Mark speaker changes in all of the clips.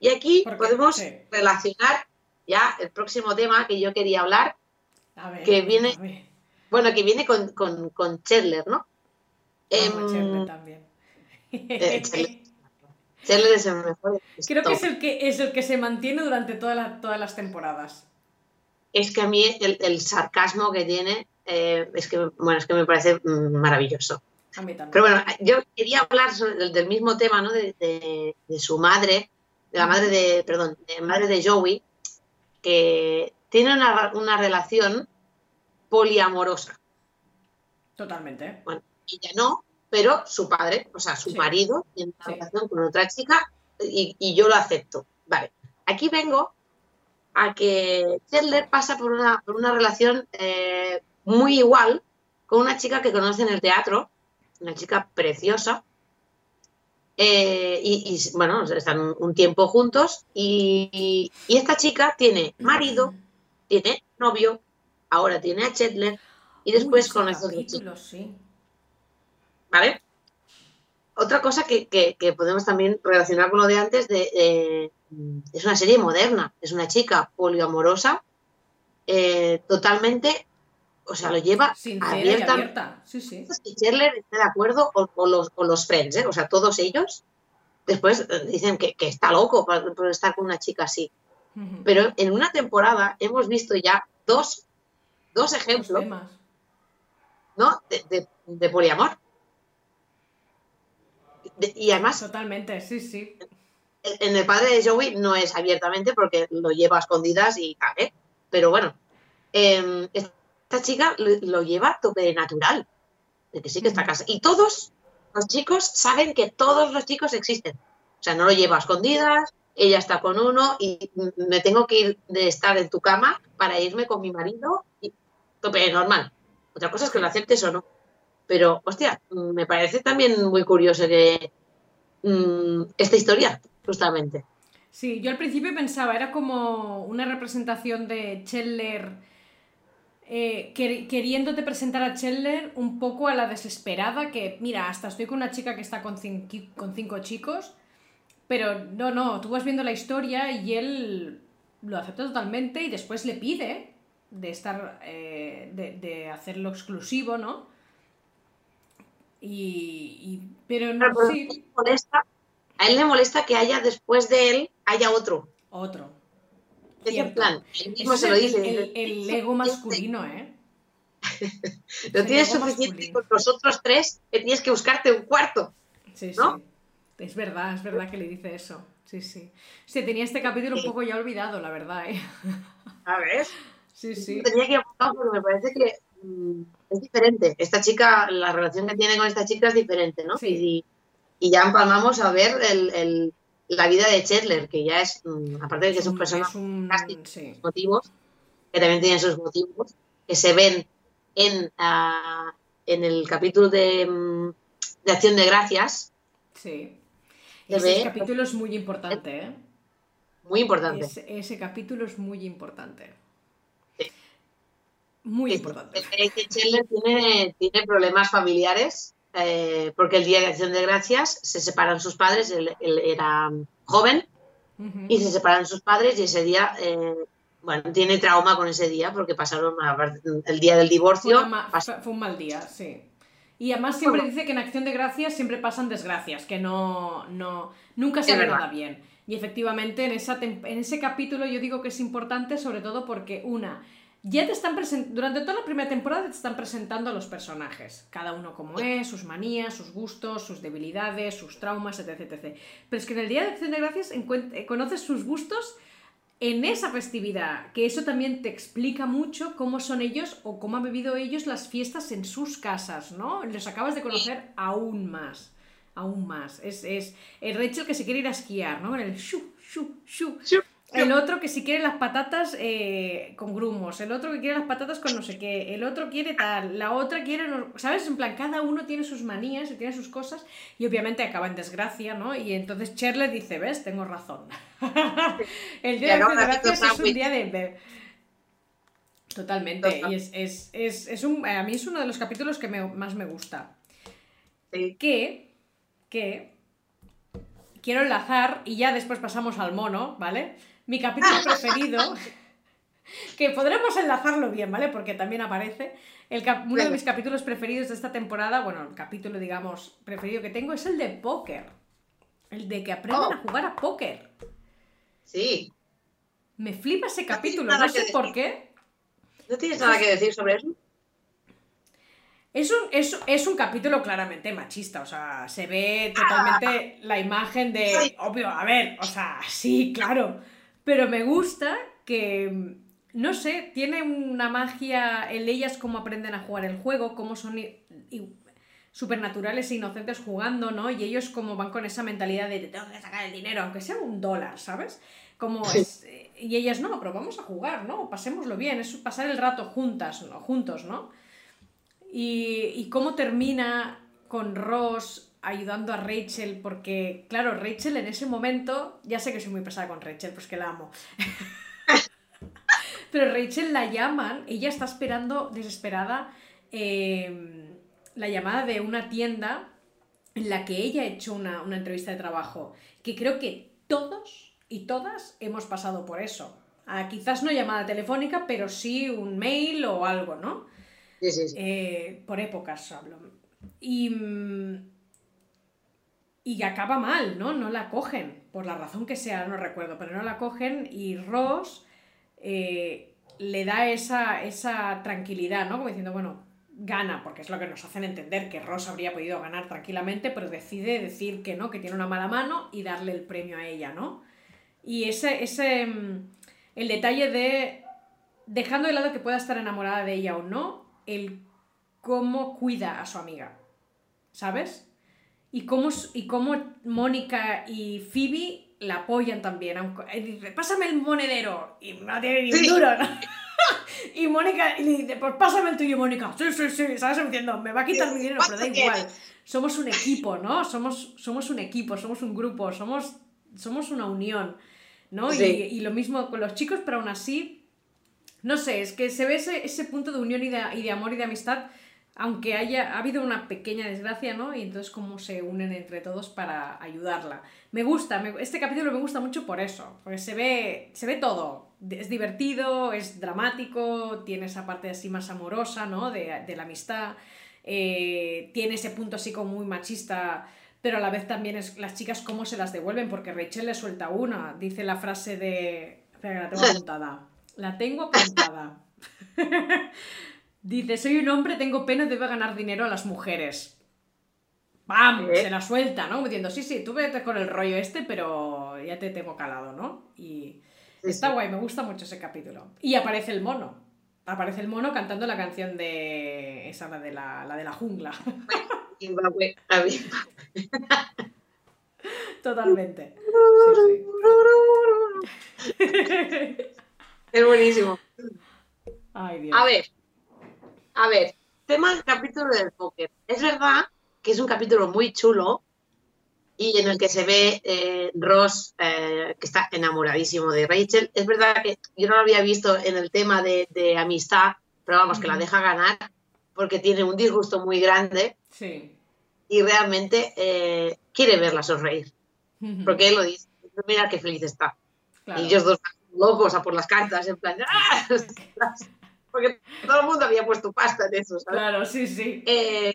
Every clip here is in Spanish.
Speaker 1: Y aquí podemos relacionar ya el próximo tema que yo quería hablar, que viene, bueno, que viene con, con, con Chandler, ¿no?
Speaker 2: Em, también. Eh,
Speaker 1: Chandler, es el mejor.
Speaker 2: Creo que es el que es el que se mantiene durante todas las temporadas.
Speaker 1: Es que a mí el, sarcasmo que tiene eh, es que bueno es que me parece maravilloso.
Speaker 2: A mí también.
Speaker 1: Pero bueno, yo quería hablar del, mismo tema, ¿no? De, de, su madre, de la madre de, perdón, de madre de Joey, que tiene una, una relación poliamorosa.
Speaker 2: Totalmente.
Speaker 1: Bueno, ella no, pero su padre, o sea, su marido, tiene una relación con otra chica y, yo lo acepto. Vale, aquí vengo a que Chandler pasa por una, por una relación eh, muy igual con una chica que conoce en el teatro, una chica preciosa, eh, y, bueno, están un tiempo juntos y, y, esta chica tiene marido, tiene novio, ahora tiene a Chandler y después con esos
Speaker 2: Sí.
Speaker 1: ¿Vale? Otra cosa que, podemos también relacionar con lo de antes, de, es una serie moderna, es una chica poliamorosa, eh, totalmente, o sea, lo lleva abierta.
Speaker 2: abierta. Sí, sí.
Speaker 1: Si Chandler está de acuerdo, o, los, o los friends, ¿eh? o sea, todos ellos, después eh, dicen que, está loco por, estar con una chica así. Pero en una temporada hemos visto ya dos dos ejemplos ¿no? De, poliamor. y además.
Speaker 2: Totalmente, sí, sí.
Speaker 1: En el padre de Joey no es abiertamente porque lo lleva a escondidas y tal, ¿eh? Pero bueno, em, esta chica lo, lleva a tope de natural. De que sí que está casa. Y todos los chicos saben que todos los chicos existen. O sea, no lo lleva a escondidas, ella está con uno y me tengo que ir de estar en tu cama para irme con mi marido y tope normal. Otra cosa es que lo aceptes o no. Pero, hostia, me parece también muy curioso que mm, esta historia, justamente.
Speaker 2: Sí, yo al principio pensaba, era como una representación de Chandler eh, queriéndote presentar a Chandler un poco a la desesperada, que mira, hasta estoy con una chica que está con, con cinco chicos pero no, no, tú vas viendo la historia y él lo acepta totalmente y después le pide de estar, eh, de, hacerlo exclusivo, ¿no? Y, pero no, sí.
Speaker 1: a él le molesta que haya después de él, haya otro.
Speaker 2: Otro.
Speaker 1: Es plan, él mismo se lo dice.
Speaker 2: El, ego masculino, ¿eh?
Speaker 1: lo tienes suficiente con los otros tres que tienes que buscarte un cuarto. Sí, ¿no? sí.
Speaker 2: Es verdad, es verdad que le dice eso. Sí, sí. Sí, tenía este capítulo un poco ya olvidado, la verdad, ¿eh?
Speaker 1: A ver.
Speaker 2: Sí, sí.
Speaker 1: Tenía que apuntar porque me parece que mm, es diferente. Esta chica, la relación que tiene con esta chica es diferente, ¿no? Sí. Y, ya empalmamos a ver el, la vida de Chetler, que ya es, mm, aparte de que es, un, personaje un, motivos, que también tiene sus motivos, que se ven en, ah, en el capítulo de, mm, de Acción de Gracias.
Speaker 2: Sí. Ese capítulo es muy importante, ¿eh?
Speaker 1: Muy importante.
Speaker 2: Ese, capítulo es muy importante. Muy importante.
Speaker 1: Es que Chandler tiene, tiene problemas familiares eh, porque el día de Acción de Gracias se separan sus padres, él, era joven y se separan sus padres y ese día, eh, bueno, tiene trauma con ese día porque pasaron el día del divorcio.
Speaker 2: fue un mal día, sí. Y además siempre dice que en Acción de Gracias siempre pasan desgracias, que no, no nunca se ve nada bien. Y efectivamente en, esa en ese capítulo yo digo que es importante sobre todo porque una, ya te están presentando, durante toda la primera temporada te están presentando a los personajes, cada uno como es, sus manías, sus gustos, sus debilidades, sus traumas, etc. etc. Pero es que en el Día de Acción de Gracias eh, conoces sus gustos en esa festividad, que eso también te explica mucho cómo son ellos o cómo han vivido ellos las fiestas en sus casas, ¿no? Los acabas de conocer aún más, aún más. Es, es el Rachel que se quiere ir a esquiar, ¿no? En el shu, shu, shu. El otro que si quiere las patatas eh, con grumos, el otro que quiere las patatas con no sé qué, el otro quiere tal, la otra quiere, ¿sabes? En plan, cada uno tiene sus manías y tiene sus cosas y obviamente acaba en desgracia, ¿no? Y entonces Cherle dice, ves, tengo razón. el día de gracias es un día de... Totalmente, y es, es, es, es, un, a mí es uno de los capítulos que más me gusta. Que, que quiero enlazar y ya después pasamos al mono, ¿vale? Mi capítulo preferido, que podremos enlazarlo bien, ¿vale? Porque también aparece. El uno de mis capítulos preferidos de esta temporada, bueno, el capítulo, digamos, preferido que tengo es el de póker. El de que aprendan oh. a jugar a póker.
Speaker 1: Sí.
Speaker 2: Me flipa ese capítulo, no, sé por qué.
Speaker 1: ¿No tienes nada que decir sobre eso?
Speaker 2: Es un, es, un capítulo claramente machista, o sea, se ve totalmente la imagen de, obvio, a ver, o sea, sí, claro, pero me gusta que, no sé, tiene una magia en ellas cómo aprenden a jugar el juego, cómo son supernaturales e inocentes jugando, ¿no? Y ellos como van con esa mentalidad de tengo que sacar el dinero, aunque sea un dólar, ¿sabes? Como es, y ellas, no, pero vamos a jugar, ¿no? Pasémoslo bien, es pasar el rato juntas, ¿no? juntos, ¿no? Y, cómo termina con Ross ayudando a Rachel, porque, claro, Rachel en ese momento, ya sé que soy muy pesada con Rachel, pues que la amo. Pero Rachel la llaman, ella está esperando desesperada em, la llamada de una tienda en la que ella ha hecho una, una entrevista de trabajo, que creo que todos y todas hemos pasado por eso. Ah, quizás no llamada telefónica, pero sí un mail o algo, ¿no?
Speaker 1: Sí, sí, sí.
Speaker 2: Eh, por épocas hablo. Y, mm, y acaba mal, ¿no? No la cogen, por la razón que sea, no recuerdo, pero no la cogen y Ross eh, le da esa, esa tranquilidad, ¿no? Como diciendo, bueno, gana, porque es lo que nos hacen entender que Ross habría podido ganar tranquilamente, pero decide decir que no, que tiene una mala mano y darle el premio a ella, ¿no? Y ese, ese, mm, el detalle de, dejando de lado que pueda estar enamorada de ella o no, el cómo cuida a su amiga, ¿sabes? Y cómo, y cómo Mónica y Phoebe la apoyan también. Aunque, dice, pásame el monedero. Y no tiene ni un duro, y Mónica le dice, pues pásame el tuyo, Mónica. Sí, sí, sí. ¿Sabes? Diciendo, me va a quitar mi dinero, pero da igual. Somos un equipo, ¿no? Somos, somos un equipo, somos un grupo, somos, somos una unión. ¿no? Y, lo mismo con los chicos, pero aún así, no sé, es que se ve ese, punto de unión y de, amor y de amistad, aunque haya ha habido una pequeña desgracia, ¿no? Y entonces cómo se unen entre todos para ayudarla. Me gusta, este capítulo me gusta mucho por eso, porque se ve, se ve todo. Es divertido, es dramático, tiene esa parte así más amorosa, ¿no? De, la amistad. Eh, tiene ese punto así como muy machista pero a la vez también es las chicas cómo se las devuelven, porque Rachel le suelta una, dice la frase de... la tengo apuntada. La tengo apuntada. dice, soy un hombre, tengo pena, debe ganar dinero a las mujeres. ¡Bam! Se la suelta, ¿no? Diciendo, sí, sí, tú vete con el rollo este, pero ya te tengo calado, ¿no? Y está guay, me gusta mucho ese capítulo. Y aparece el mono. Aparece el mono cantando la canción de... esa, la de la, la, de la jungla. Totalmente.
Speaker 1: Es buenísimo. A ver, a ver, tema del capítulo del póker. Es verdad que es un capítulo muy chulo y en el que se ve eh, Ross eh, que está enamoradísimo de Rachel. Es verdad que yo no lo había visto en el tema de, amistad, pero vamos, que la deja ganar porque tiene un disgusto muy grande.
Speaker 2: Sí
Speaker 1: y realmente eh, quiere verla sonreír. Porque él lo dice, mira qué feliz está. Y ellos dos locos a por las cartas, en plan, ¡Ah! porque todo el mundo había puesto pasta en eso, ¿sabes?
Speaker 2: Claro, sí, sí.
Speaker 1: Eh,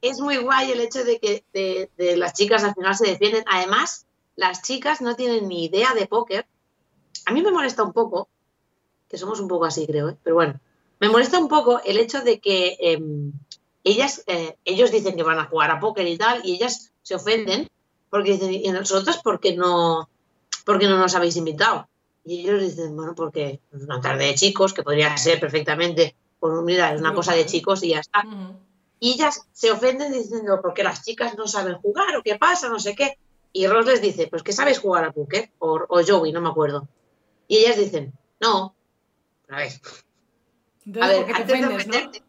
Speaker 1: es muy guay el hecho de que de, las chicas al final se defienden. Además, las chicas no tienen ni idea de póker. A mí me molesta un poco, que somos un poco así, creo, ¿eh? pero bueno, me molesta un poco el hecho de que em, ellas, eh, ellos dicen que van a jugar a póker y tal, y ellas se ofenden porque dicen, ¿y nosotros por qué no, por no nos habéis invitado? Y ellos dicen, bueno, porque es una tarde de chicos, que podría ser perfectamente, pues mira, es una cosa de chicos y ya está. Y ellas se ofenden diciendo, porque las chicas no saben jugar o qué pasa, no sé qué. Y Ross les dice, pues que sabéis jugar a póker, o, o Joey, no me acuerdo. Y ellas dicen, no, a ver.
Speaker 2: a ver, antes de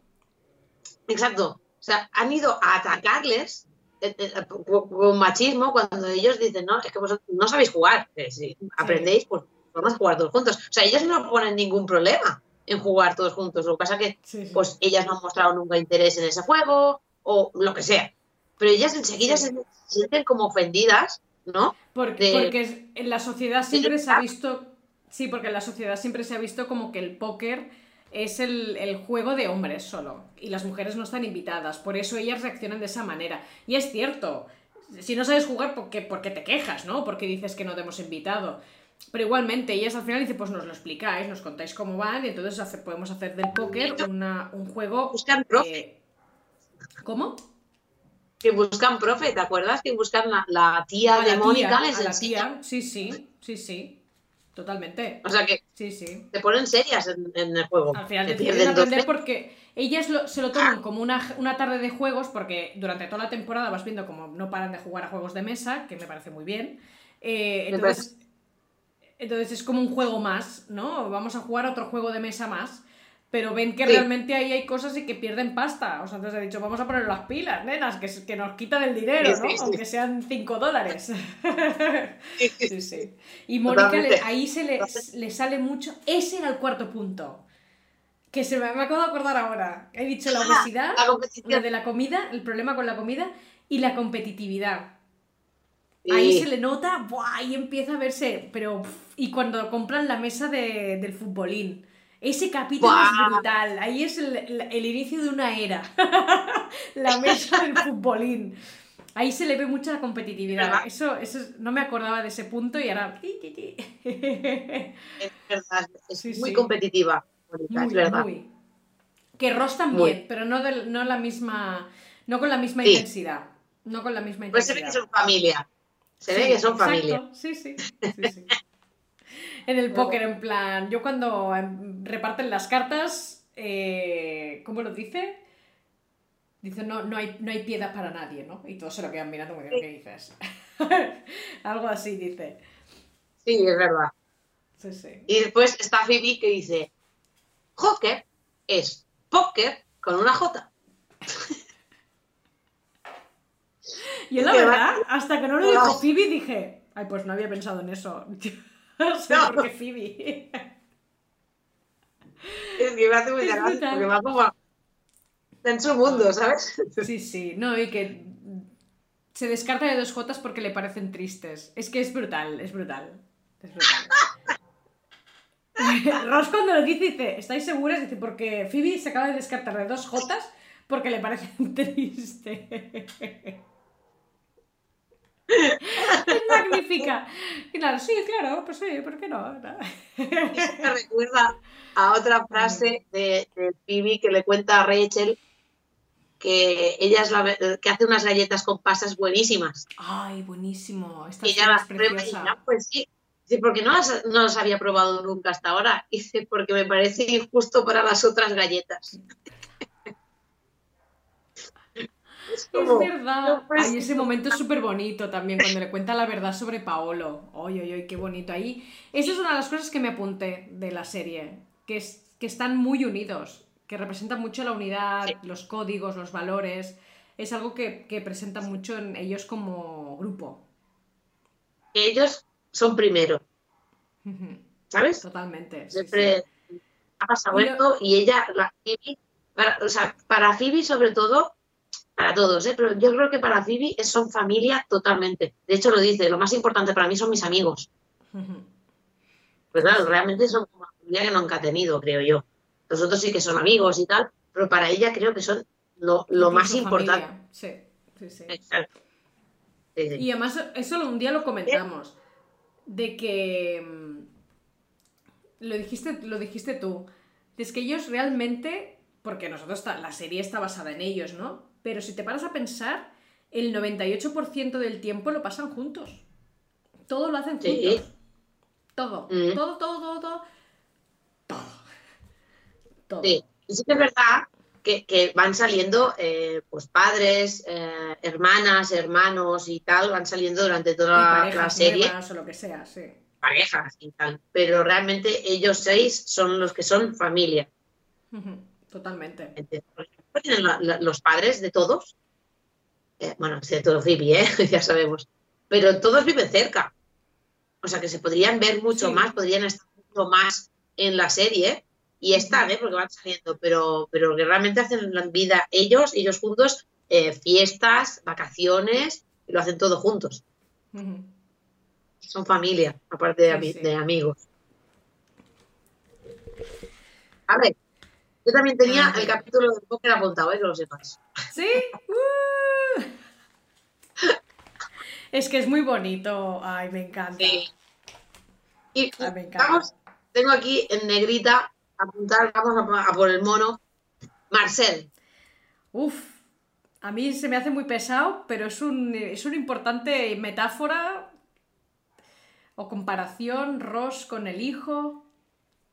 Speaker 1: Exacto. O sea, han ido a atacarles eh, eh, con machismo cuando ellos dicen, no, es que vosotros no sabéis jugar. Si aprendéis, pues a jugar todos juntos. O sea, ellos no ponen ningún problema en jugar todos juntos. Lo que pasa es que, pues, ellas no han mostrado nunca interés en ese juego o lo que sea. Pero ellas enseguida se, sienten como ofendidas ¿no?
Speaker 2: Porque, porque en la sociedad siempre se ha visto. Sí, porque en la sociedad siempre se ha visto como que el póker es el, juego de hombres solo. Y las mujeres no están invitadas. Por eso ellas reaccionan de esa manera. Y es cierto. Si no sabes jugar, ¿por qué, te quejas, no? Porque dices que no te hemos invitado. Pero igualmente, ellas al final dicen, pues nos lo explicáis, nos contáis cómo van, y entonces podemos hacer del póker un juego.
Speaker 1: Buscan profe.
Speaker 2: ¿Cómo?
Speaker 1: Que buscan profe, ¿te acuerdas? Que buscan la, tía de Mónica,
Speaker 2: la tía, sí, sí, sí, sí. Totalmente.
Speaker 1: O sea que
Speaker 2: sí, sí.
Speaker 1: se ponen serias en, el juego.
Speaker 2: Al final te pierden aprender porque ellas se lo toman como una, una, tarde de juegos porque durante toda la temporada vas viendo como no paran de jugar a juegos de mesa, que me parece muy bien. Eh, entonces, entonces es como un juego más, ¿no? Vamos a jugar otro juego de mesa más pero ven que realmente ahí hay cosas y que pierden pasta. O sea, entonces he dicho, vamos a poner las pilas, nenas, que, que nos quitan el dinero, ¿no? Aunque sean 5 dólares. sí, sí. Y Mónica, ahí se le, sale mucho. Ese era el cuarto punto. Que se me, me acabo de acordar ahora. He dicho la ah, obesidad, la, de la comida, el problema con la comida y la competitividad. Ahí se le nota, ¡buah! Ahí empieza a verse, pero... Y cuando compran la mesa de, del futbolín ese capítulo es brutal. Ahí es el, inicio de una era. la mesa del futbolín. Ahí se le ve mucha competitividad. Eso, eso no me acordaba de ese punto y ahora.
Speaker 1: Es verdad, es muy competitiva. es verdad.
Speaker 2: Que Ross también, pero no, no, la misma, no con la misma intensidad. No con la misma intensidad.
Speaker 1: Pues se ve que son familia. Se ve que son familia.
Speaker 2: Sí, sí. sí, sí en el póker, en plan, yo cuando em, reparten las cartas, eh, ¿cómo lo dice? Dice, no, no, hay, no hay piedad para nadie, ¿no? Y todos se lo quedan mirando, ¿qué dices? Algo así dice.
Speaker 1: Sí, es verdad.
Speaker 2: Sí, sí.
Speaker 1: Y después está Phoebe que dice, Joker es póker con una J.
Speaker 2: Yo la verdad, hasta que no lo dijo Phoebe dije, ay, pues no había pensado en eso. no sé por qué Phoebe.
Speaker 1: Es que me hace muy gracia porque va como en su mundo, ¿sabes?
Speaker 2: Sí, sí, no, y que se descarta de dos Jotas porque le parecen tristes. Es que es brutal, es brutal. Es brutal. Ross cuando lo dice, dice, ¿estáis seguras? Dice, porque Phoebe se acaba de descartar de dos Jotas porque le parecen tristes. Es magnífica. Y claro, sí, claro, pues sí, ¿por qué no?
Speaker 1: Me recuerda a otra frase de, de Phoebe que le cuenta a Rachel que ella es la que hace unas galletas con pasas buenísimas.
Speaker 2: Ay, buenísimo.
Speaker 1: y ella las prueba y ya, pues sí. Dice, porque no las, no las había probado nunca hasta ahora. Dice, porque me parece injusto para las otras galletas.
Speaker 2: Es, verdad. Ay, ese momento es súper bonito también, cuando le cuenta la verdad sobre Paolo. Ay, ay, ay, qué bonito. Ahí, esa es una de las cosas que me apunté de la serie, que, es, que están muy unidos, que representan mucho la unidad, los códigos, los valores. Es algo que, que presenta mucho en ellos como grupo.
Speaker 1: Ellos son primero. ¿Sabes?
Speaker 2: Totalmente.
Speaker 1: Siempre ha pasado esto y ella, la Phoebe, para, o sea, para Phoebe sobre todo, para todos, ¿eh? pero yo creo que para Phoebe son familia totalmente. De hecho, lo dice, lo más importante para mí son mis amigos. Pues claro, realmente son una familia que nunca ha tenido, creo yo. Los otros sí que son amigos y tal, pero para ella creo que son lo, más importante.
Speaker 2: Sí, sí, sí. Y además, eso un día lo comentamos, de que mm, lo dijiste, lo dijiste tú, es que ellos realmente, porque nosotros la serie está basada en ellos, ¿no? Pero si te paras a pensar, el 98% del tiempo lo pasan juntos. Todo lo hacen juntos. Todo. Mm. todo, todo, todo, todo,
Speaker 1: todo. Sí, y sí que es verdad que, van saliendo eh, pues padres, eh, hermanas, hermanos y tal, van saliendo durante toda la serie.
Speaker 2: o lo que sea, sí.
Speaker 1: Parejas y tal. Pero realmente ellos seis son los que son familia.
Speaker 2: Totalmente
Speaker 1: los padres de todos. Eh, bueno, de todo Phoebe, ¿eh? ya sabemos. Pero todos viven cerca. O sea que se podrían ver mucho más, podrían estar mucho más en la serie. Y están, ¿eh? porque van saliendo, pero, pero que realmente hacen la vida ellos, ellos juntos, eh, fiestas, vacaciones, y lo hacen todo juntos. Son familia, aparte de, amigos. A ver, yo también tenía el capítulo de póker apuntado, ¿eh? que lo sepas.
Speaker 2: ¿Sí? Uh. es que es muy bonito. Ay, me encanta.
Speaker 1: Y vamos, tengo aquí en negrita apuntar, vamos a, por el mono, Marcel.
Speaker 2: Uf, a mí se me hace muy pesado, pero es, un, es una importante metáfora o comparación, Ross con el hijo.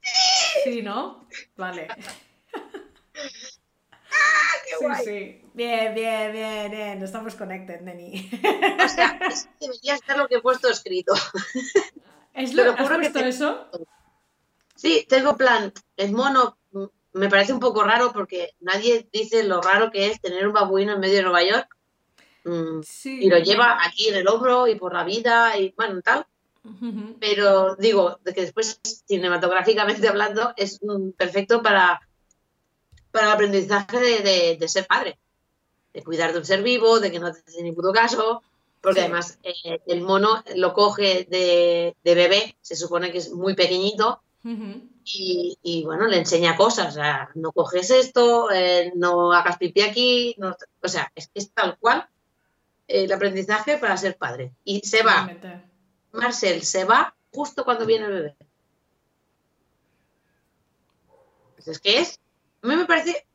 Speaker 2: Sí, ¿no? Vale.
Speaker 1: ¡Ah, qué guay!
Speaker 2: Sí, Bien, bien, bien, bien. Estamos connected, Neni.
Speaker 1: O sea, es que debería estar lo que he puesto escrito.
Speaker 2: ¿Es lo, ¿Has puesto que eso?
Speaker 1: Sí, tengo plan. El mono me parece un poco raro porque nadie dice lo raro que es tener un babuino en medio de Nueva York. Mm, y lo lleva aquí en el hombro y por la vida y bueno, tal. Pero digo, de que después, cinematográficamente hablando, es perfecto para, para el aprendizaje de, ser padre, de cuidar de un ser vivo, de que no te hace ni puto caso, porque además eh, el mono lo coge de, bebé, se supone que es muy pequeñito, y, bueno, le enseña cosas, o sea, no coges esto, eh, no hagas pipí aquí, o sea, es, es, tal cual el aprendizaje para ser padre. Y se va, Marcel se va justo cuando viene el bebé. Pues es que es, a mí me parece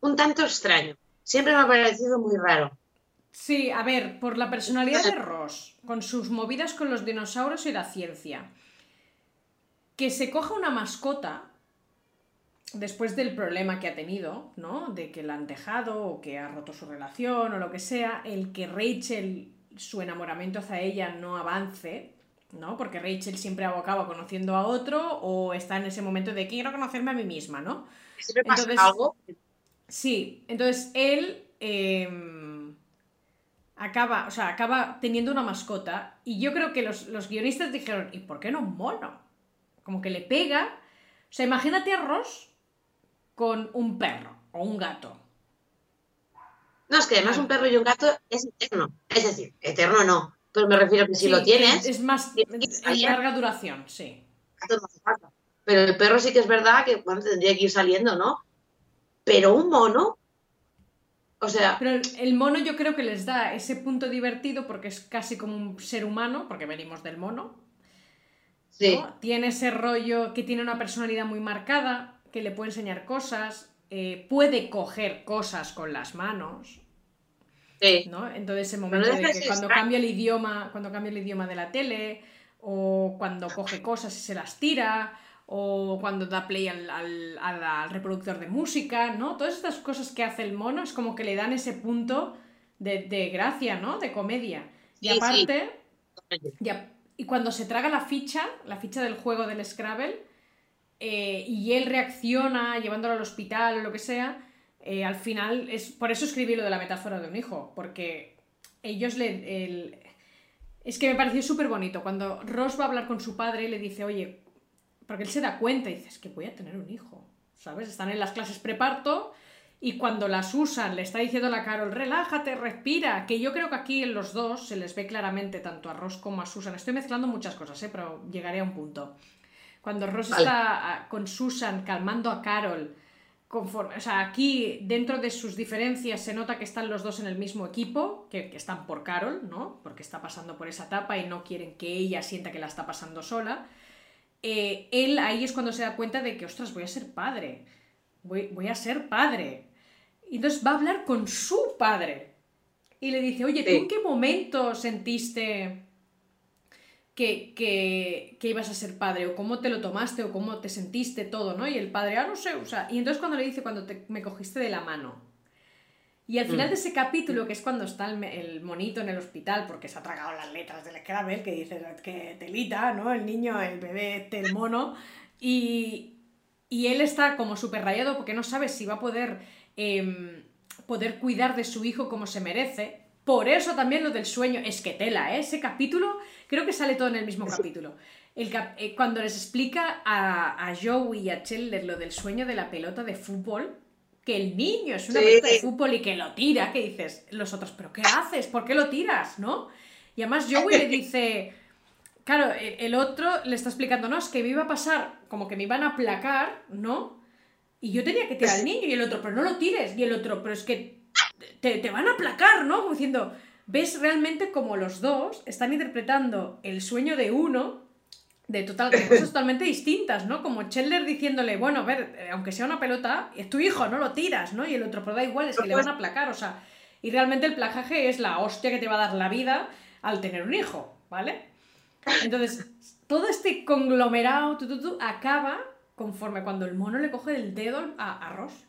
Speaker 1: un tanto extraño, siempre me ha parecido muy raro.
Speaker 2: Sí, a ver, por la personalidad de Ross, con sus movidas con los dinosaurios y la ciencia, que se coja una mascota después del problema que ha tenido, ¿no? De que la han dejado o que ha roto su relación o lo que sea, el que Rachel, su enamoramiento hacia ella no avance, ¿no? Porque Rachel siempre abocaba conociendo a otro o está en ese momento de quiero conocerme a mí misma, ¿no?
Speaker 1: Entonces, algo?
Speaker 2: Sí, entonces él... Em, acaba, o sea, acaba teniendo una mascota y yo creo que los, guionistas dijeron, ¿y por qué no un mono? Como que le pega. O sea, imagínate a Ross con un perro o un gato.
Speaker 1: No, es que además un perro y un gato es eterno. Es decir, eterno no. Pero me refiero que si lo tienes.
Speaker 2: Es, más. Es larga duración, sí.
Speaker 1: Pero el perro sí que es verdad que bueno, tendría que ir saliendo, ¿no? Pero un mono, o sea.
Speaker 2: Pero el mono yo creo que les da ese punto divertido porque es casi como un ser humano, porque venimos del mono. Sí. Tiene ese rollo que tiene una personalidad muy marcada, que le puede enseñar cosas, eh, puede coger cosas con las manos. Sí. ¿no? Entonces, ese momento de que cuando cambia el idioma, cuando cambia el idioma de la tele, o cuando coge cosas y se las tira, o cuando da play al, reproductor de música, ¿no? Todas estas cosas que hace el mono es como que le dan ese punto de, gracia, ¿no? De comedia. y aparte, y cuando se traga la ficha, la ficha del juego del Scrabble, eh, y él reacciona llevándolo al hospital o lo que sea, eh, al final, es por eso escribí lo de la metáfora de un hijo, porque ellos le... es que me pareció súper bonito. Cuando Ross va a hablar con su padre, le dice, oye, porque él se da cuenta y dice, es que voy a tener un hijo, ¿sabes? Están en las clases preparto y cuando las usan le está diciendo a la Carol, relájate, respira, que yo creo que aquí en los dos se les ve claramente tanto a Ross como a Susan. Estoy mezclando muchas cosas, ¿eh? pero llegaré a un punto. Cuando Ross está ah, con Susan calmando a Carol, conforme, o sea, aquí dentro de sus diferencias se nota que están los dos en el mismo equipo, que, que están por Carol, ¿no? Porque está pasando por esa etapa y no quieren que ella sienta que la está pasando sola. Eh, él ahí es cuando se da cuenta de que, ostras, voy a ser padre, voy, voy, a ser padre. Y entonces va a hablar con su padre y le dice, oye, ¿tú en qué momento sentiste que, que, que, ibas a ser padre? ¿O cómo te lo tomaste? ¿O cómo te sentiste todo? ¿no? Y el padre, ah, no sé, o sea, y entonces cuando le dice, cuando me cogiste de la mano, y al final mm. de ese capítulo, que es cuando está el, monito en el hospital, porque se ha tragado las letras del Scrabble, que dice que telita, ¿no? El niño, el bebé, este, el mono. Y, él está como súper rayado porque no sabe si va a poder, em, poder cuidar de su hijo como se merece. Por eso también lo del sueño, es que tela, ¿eh? Ese capítulo, creo que sale todo en el mismo capítulo. El eh, cuando les explica a, a Joey y a Chandler lo del sueño de la pelota de fútbol, que el niño es una pelota de fútbol y que lo tira, que dices, los otros, ¿pero qué haces? ¿Por qué lo tiras? ¿No? Y además Joey le dice claro, el otro le está explicando, no, es que me iba a pasar, como que me iban a aplacar, ¿no? Y yo tenía que tirar al niño y el otro, pero no lo tires. Y el otro, pero es que te, te van a aplacar, ¿no? Como diciendo, ves realmente como los dos están interpretando el sueño de uno de, total, cosas totalmente distintas, ¿no? Como Chandler diciéndole, bueno, a ver, eh, aunque sea una pelota, es tu hijo, no lo tiras, ¿no? Y el otro, pero da igual, es que le van a aplacar, o sea, y realmente el placaje es la hostia que te va a dar la vida al tener un hijo, ¿vale? Entonces, todo este conglomerado tu, acaba conforme cuando el mono le coge el dedo a, Ross.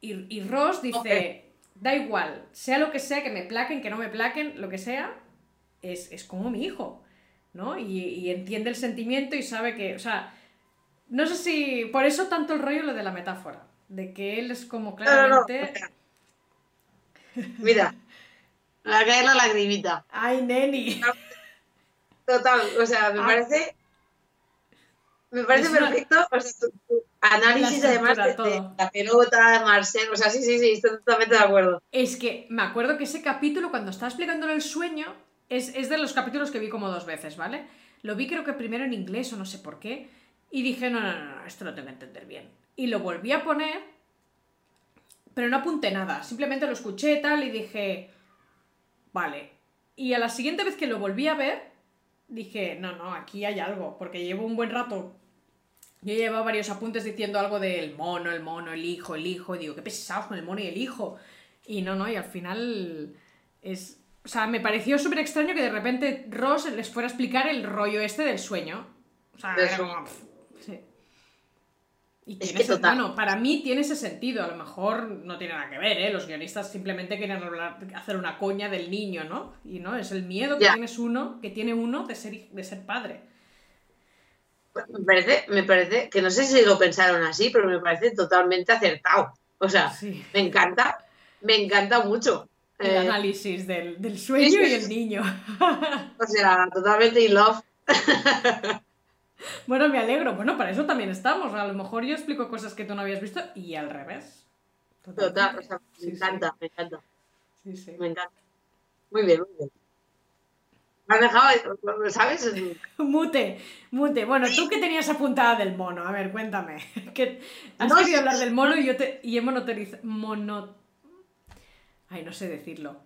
Speaker 2: Y, Ross dice, da igual, sea lo que sea, que me plaquen, que no me plaquen, lo que sea, es, es como mi hijo. ¿No? Y, entiende el sentimiento y sabe que, o sea, no sé si, por eso tanto el rollo lo de la metáfora, de que él es como claramente...
Speaker 1: Mira, la cae la lagrimita.
Speaker 2: Ay, neni.
Speaker 1: Total, o sea, me parece... Me parece perfecto, o sea, tu, análisis además de, la pelota, de Marcel, o sea, sí, sí, sí, estoy totalmente de acuerdo.
Speaker 2: Es que me acuerdo que ese capítulo, cuando estaba explicándole el sueño, es, de los capítulos que vi como dos veces, ¿vale? Lo vi creo que primero en inglés o no sé por qué. Y dije, no, no, no, esto lo tengo que entender bien. Y lo volví a poner, pero no apunté nada. Simplemente lo escuché tal y dije, vale. Y a la siguiente vez que lo volví a ver, dije, no, no, aquí hay algo. Porque llevo un buen rato. Yo llevado varios apuntes diciendo algo del mono, el mono, el hijo, el hijo. Y digo, qué pesados con el mono y el hijo. Y no, no, y al final es, o sea, me pareció súper extraño que de repente Ross les fuera a explicar el rollo este del sueño. O sea, era como. Sí. Y tiene ese, bueno, para mí tiene ese sentido. A lo mejor no tiene nada que ver, ¿eh? Los guionistas simplemente quieren hacer una coña del niño, ¿no? Y no, es el miedo que tienes uno, que tiene uno de ser, de ser padre.
Speaker 1: Me parece, me parece, que no sé si lo pensaron así, pero me parece totalmente acertado. O sea, me encanta, me encanta mucho.
Speaker 2: El eh, análisis del, sueño y el niño.
Speaker 1: O sea, totalmente in love.
Speaker 2: Bueno, me alegro. Bueno, para eso también estamos. A lo mejor yo explico cosas que tú no habías visto y al revés.
Speaker 1: Total, o sea, me encanta, me encanta. Sí, sí. Me encanta. Muy bien, muy bien. Me has dejado, ¿sabes?
Speaker 2: Mute, mute. Bueno, tú que tenías apuntada del mono, a ver, cuéntame. Que has querido hablar del mono y yo te y he monotorizado. Mono Ay, no sé decirlo.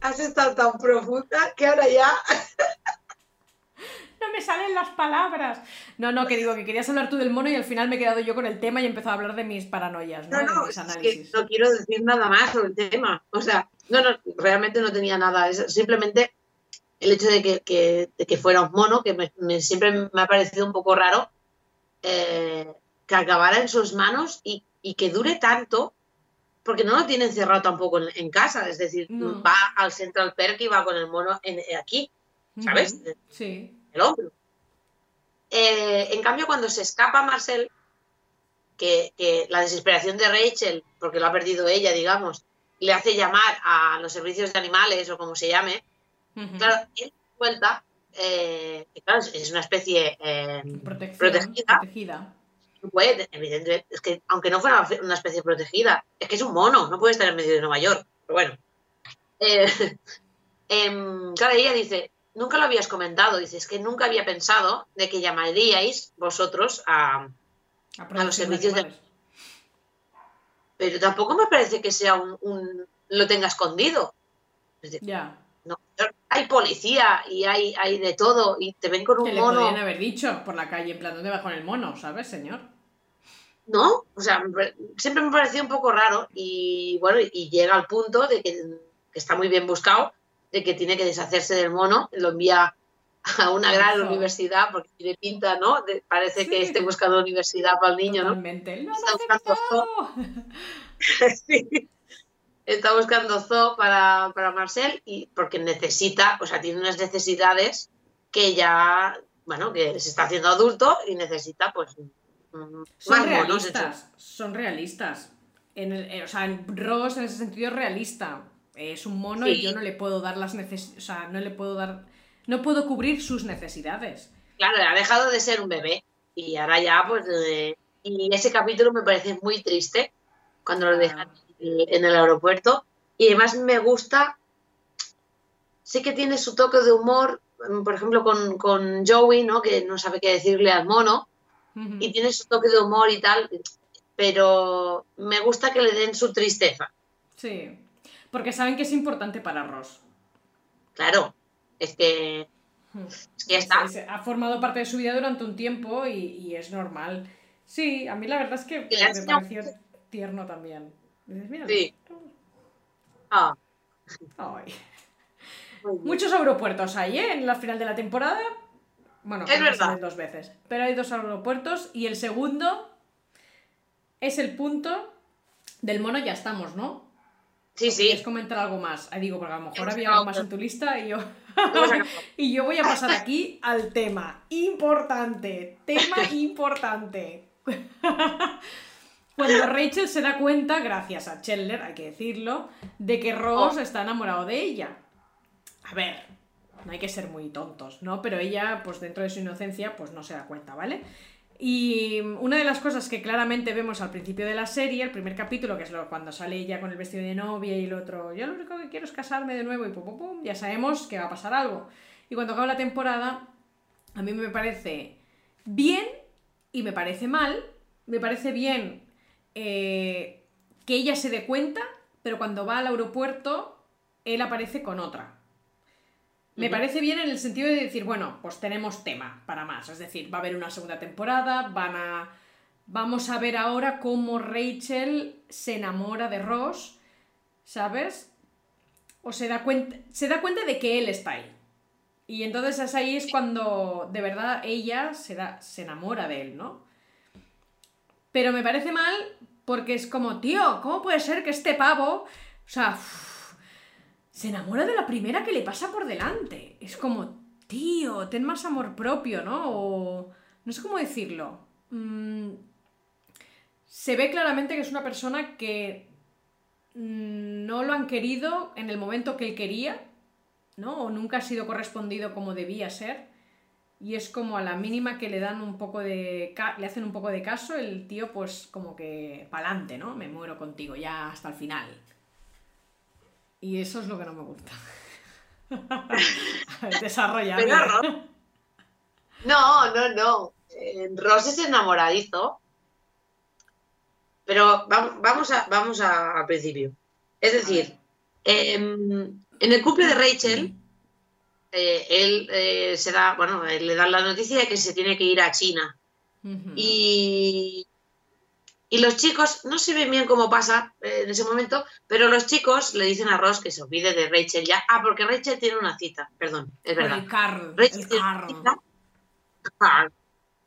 Speaker 1: Has estado tan profunda que ahora ya.
Speaker 2: no me salen las palabras. No, no, que digo que querías hablar tú del mono y al final me he quedado yo con el tema y he empezado a hablar de mis paranoias, ¿no?
Speaker 1: No, no, no quiero decir nada más sobre el tema. O sea, no, no, realmente no tenía nada. simplemente el hecho de que, fuera un mono, que siempre me ha parecido un poco raro. Eh, que acabara en sus manos y, que dure tanto, porque no lo tienen cerrado tampoco en, casa, es decir, va al Central Perk y va con el mono en, aquí, ¿sabes?
Speaker 2: Sí.
Speaker 1: El hombro. Eh, en cambio, cuando se escapa Marcel, que, la desesperación de Rachel, porque lo ha perdido ella, digamos, le hace llamar a los servicios de animales o como se llame, claro, él vuelta, eh, claro, es una especie eh, protegida puede, evidentemente, es que aunque no fuera una especie protegida, es que es un mono, no puede estar en medio de Nueva York. Pero bueno. Eh, em, claro, ella dice, nunca lo habías comentado, dice, es que nunca había pensado de que llamaríais vosotros a, a, los servicios de... Pero tampoco me parece que sea un, lo tenga escondido.
Speaker 2: ya.
Speaker 1: No, hay policía y hay, hay de todo y te ven con un mono.
Speaker 2: Le podrían haber dicho por la calle, en plan, ¿dónde va con el mono? ¿Sabes, señor?
Speaker 1: ¿No? O sea, siempre me pareció un poco raro y bueno, y llega al punto de que, está muy bien buscado, de que tiene que deshacerse del mono, lo envía a una gran universidad porque tiene pinta, ¿no? parece que esté buscando universidad para el niño,
Speaker 2: Totalmente.
Speaker 1: ¿no? Está buscando zoo. Está buscando zoo para, para Marcel y porque necesita, o sea, tiene unas necesidades que ya, bueno, que se está haciendo adulto y necesita, pues,
Speaker 2: son realistas, son realistas. En el, eh, o sea, en Ross en ese sentido es realista. Es un mono y yo no le puedo dar las necesidades, o sea, no le puedo dar, no puedo cubrir sus necesidades.
Speaker 1: Claro, ha dejado de ser un bebé y ahora ya, pues, eh, y ese capítulo me parece muy triste cuando lo dejan en el aeropuerto Y además me gusta, sí que tiene su toque de humor, mm, por ejemplo, con, con Joey, ¿no? Que no sabe qué decirle al mono, y tiene su toque de humor y tal, pero me gusta que le den su tristeza.
Speaker 2: Sí, porque saben que es importante para Ross.
Speaker 1: Claro, es que, es que ya está.
Speaker 2: ha formado parte de su vida durante un tiempo y, es normal. Sí, a mí la verdad es que me pareció tierno también. sí. Ah. Muchos aeropuertos hay, ¿eh? En la final de la temporada. Bueno, es verdad. dos veces. Pero hay dos aeropuertos y el segundo es el punto del mono, ya estamos, ¿no?
Speaker 1: Sí, sí.
Speaker 2: ¿Quieres comentar algo más? Ahí digo, porque a lo mejor había algo más en tu lista y yo. y yo voy a pasar aquí al tema. Importante. Tema importante. Cuando Rachel se da cuenta, gracias a Chandler, hay que decirlo, de que Ross oh. está enamorado de ella. A ver, no hay que ser muy tontos, ¿no? Pero ella, pues dentro de su inocencia, pues no se da cuenta, ¿vale? Y una de las cosas que claramente vemos al principio de la serie, el primer capítulo, que es lo, cuando sale ella con el vestido de novia y el otro, yo lo único que quiero es casarme de nuevo y pum, pum, pum, ya sabemos que va a pasar algo. Y cuando acaba la temporada, a mí me parece bien y me parece mal. Me parece bien eh, que ella se dé cuenta, pero cuando va al aeropuerto, él aparece con otra. Me parece bien en el sentido de decir, bueno, pues tenemos tema para más. Es decir, va a haber una segunda temporada, van a. Vamos a ver ahora cómo Rachel se enamora de Ross, ¿sabes? O se da cuenta, se da cuenta de que él está ahí. Y entonces ahí es cuando de verdad ella se, da, se enamora de él, ¿no? Pero me parece mal porque es como, tío, ¿cómo puede ser que este pavo, o sea, se enamora de la primera que le pasa por delante. Es como, tío, ten más amor propio, ¿no? O no sé cómo decirlo. Mm, se ve claramente que es una persona que mm, no lo han querido en el momento que él quería, ¿no? O nunca ha sido correspondido como debía ser. Y es como a la mínima que le dan un poco de. le hacen un poco de caso, el tío, pues como que pa'lante, ¿no? Me muero contigo, ya hasta el final. Y eso es lo que no me gusta. Desarrolla.
Speaker 1: No, no, no. Eh, Ross es enamoradizo. Pero vamos, a, vamos al principio. Es decir, em, en el cumple de Rachel, eh, él eh, se da, bueno, le dan la noticia de que se tiene que ir a China. Y y los chicos, no se ven bien cómo pasa eh, en ese momento, pero los chicos le dicen a Ross que se olvide de Rachel ya. Ah, porque Rachel tiene una cita, perdón, es verdad. El. Rachel tiene Una cita,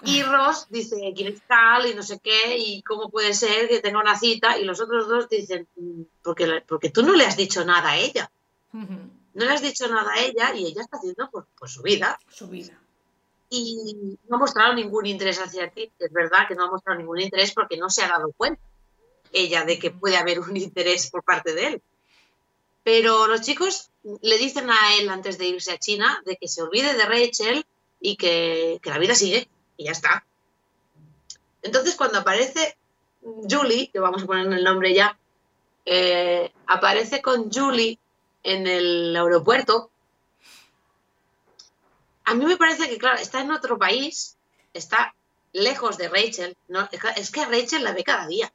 Speaker 1: Y Ross dice quién es Carl y no sé qué, y cómo puede ser que tenga una cita, y los otros dos dicen, mm, porque, porque tú no le has dicho nada a ella. No le has dicho nada a ella y ella está haciendo por, por su vida.
Speaker 2: Su vida
Speaker 1: y no ha mostrado ningún interés hacia ti. Es verdad que no ha mostrado ningún interés porque no se ha dado cuenta ella de que puede haber un interés por parte de él. Pero los chicos le dicen a él antes de irse a China de que se olvide de Rachel y que, la vida sigue y ya está. Entonces cuando aparece Julie, que vamos a poner el nombre ya, eh, aparece con Julie en el aeropuerto a mí me parece que, claro, está en otro país, está lejos de Rachel. No, es que Rachel la ve cada día.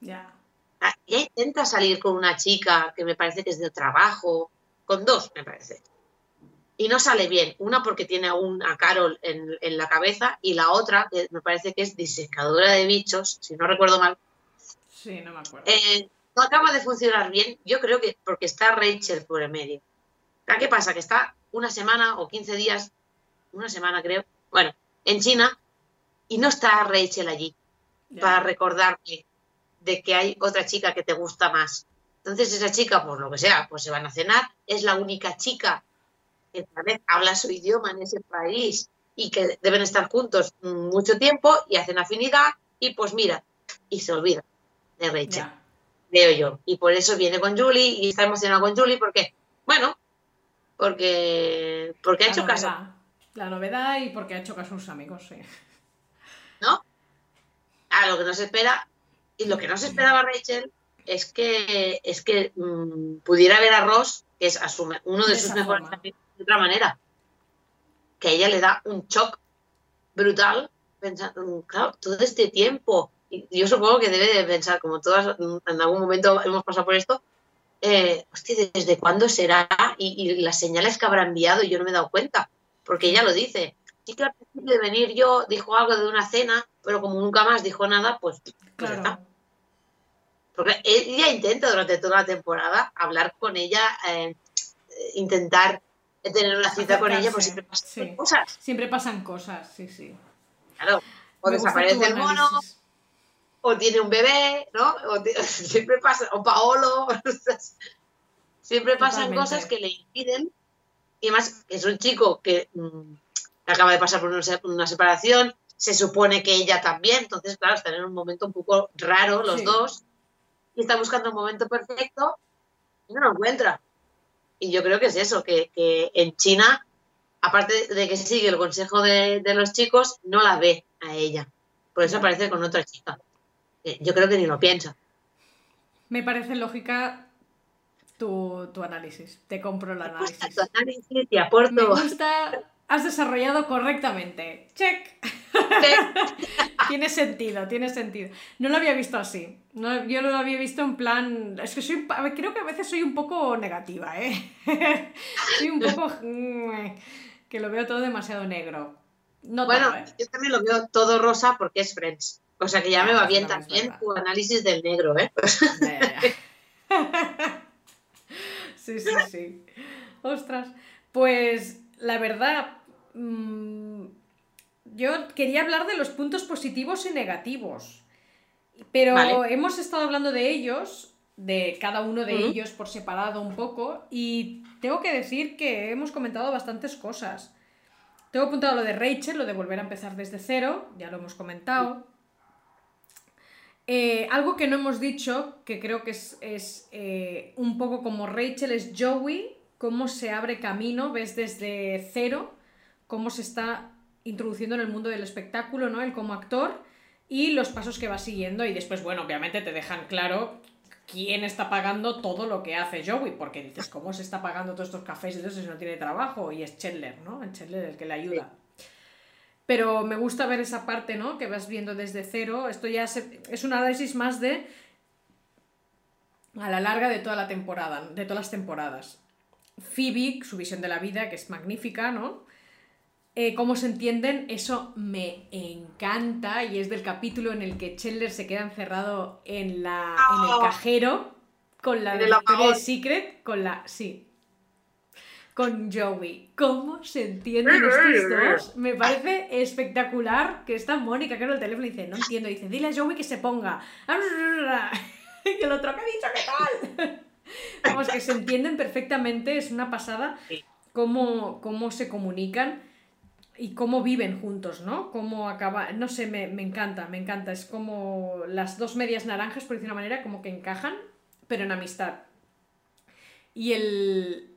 Speaker 2: Ya.
Speaker 1: Ah, intenta salir con una chica que me parece que es de trabajo, con dos, me parece. Y no sale bien. Una porque tiene a Carol en, la cabeza y la otra, que me parece que es disecadora de bichos, si no recuerdo mal.
Speaker 2: Sí, no me acuerdo.
Speaker 1: Eh, no acaba de funcionar bien. Yo creo que porque está Rachel por el medio. ¿Qué pasa? Que está una semana o 15 días una semana creo, bueno, en China, y no está Rachel allí para recordarte de que hay otra chica que te gusta más. Entonces esa chica, por lo que sea, pues se van a cenar, es la única chica que tal vez habla su idioma en ese país y que deben estar juntos mucho tiempo y hacen afinidad y pues mira, y se olvida de Rachel, veo yo. Y por eso viene con Julie y está emocionado con Julie porque, bueno, porque, porque ha hecho caso
Speaker 2: la novedad y porque ha hecho caso a sus amigos, sí.
Speaker 1: ¿No? A lo que no se espera, y lo que no se esperaba Rachel, es que es que mm, pudiera ver a Ross, que es uno de, sus mejores amigos, de otra manera. Que a ella le da un shock brutal, pensando, mm, claro, todo este tiempo. Y yo supongo que debe de pensar, como todas en algún momento hemos pasado por esto, eh, hostia, ¿desde cuándo será? Y, las señales que habrá enviado y yo no me he dado cuenta. Porque ella lo dice. Sí que al principio de venir yo dijo algo de una cena, pero como nunca más dijo nada, pues, pues está. Porque ella intenta durante toda la temporada hablar con ella, eh, intentar tener una cita con ella, pues siempre pasan cosas.
Speaker 2: Siempre pasan cosas, sí, sí.
Speaker 1: Claro. O desaparece el mono, o tiene un bebé, ¿no? O siempre pasa, o Paolo. siempre pasan cosas que le impiden. Y además, es un chico que mm, acaba de pasar por una, separación, se supone que ella también, entonces, claro, están en un momento un poco raro los dos y está buscando un momento perfecto y no lo encuentra. Y yo creo que es eso, que, en China, aparte de que sigue el consejo de, los chicos, no la ve a ella. Por eso aparece con otra chica. Eh, yo creo que ni lo piensa.
Speaker 2: Me parece lógica tu, análisis. Te compro el análisis.
Speaker 1: tu análisis, te aporto. Me
Speaker 2: gusta has desarrollado correctamente. Check. tiene sentido, tiene sentido. No lo había visto así. No, yo lo había visto en plan. Es que soy. Creo que a veces soy un poco negativa, ¿eh? soy un poco. que lo veo todo demasiado negro.
Speaker 1: No bueno, ¿eh? yo también lo veo todo rosa porque es Friends. O sea que ya me va bien también tu análisis del negro, ¿eh?
Speaker 2: Sí, sí, sí. Ostras. Pues la verdad, Mm, yo quería hablar de los puntos positivos y negativos, pero hemos estado hablando de ellos, de cada uno de ellos por separado un poco, y tengo que decir que hemos comentado bastantes cosas. Tengo apuntado lo de Rachel, lo de volver a empezar desde cero, ya lo hemos comentado. Eh, algo que no hemos dicho, que creo que es, eh, un poco como Rachel, es Joey, cómo se abre camino, ves desde cero cómo se está introduciendo en el mundo del espectáculo, ¿no? Él como actor y los pasos que va siguiendo y después, bueno, obviamente te dejan claro quién está pagando todo lo que hace Joey, porque dices, ¿cómo se está pagando todos estos cafés y todo eso si no tiene trabajo? Y es Chandler, ¿no? El Chandler el que le ayuda. Pero me gusta ver esa parte, ¿no? Que vas viendo desde cero. Esto ya es un análisis más de a la larga de toda la temporada, de todas las temporadas. Phoebe, su visión de la vida, que es magnífica, ¿no? Eh, cómo se entienden, eso me encanta y es del capítulo en el que Chandler se queda encerrado en, la, en el cajero con la de, Secret, con la... Sí. Con Joey. ¿Cómo se entienden estos dos? Me parece espectacular que está Mónica que en el teléfono y dice, no entiendo, dice, dile a Joey que se ponga. Y el otro, ¿qué ha dicho? ¿Qué tal? Vamos, que se entienden perfectamente, es una pasada cómo, cómo se comunican y cómo viven juntos, ¿no? Cómo acaba, no sé, me, encanta, me encanta. Es como las dos medias naranjas, por decir una manera, como que encajan, pero en amistad. Y el,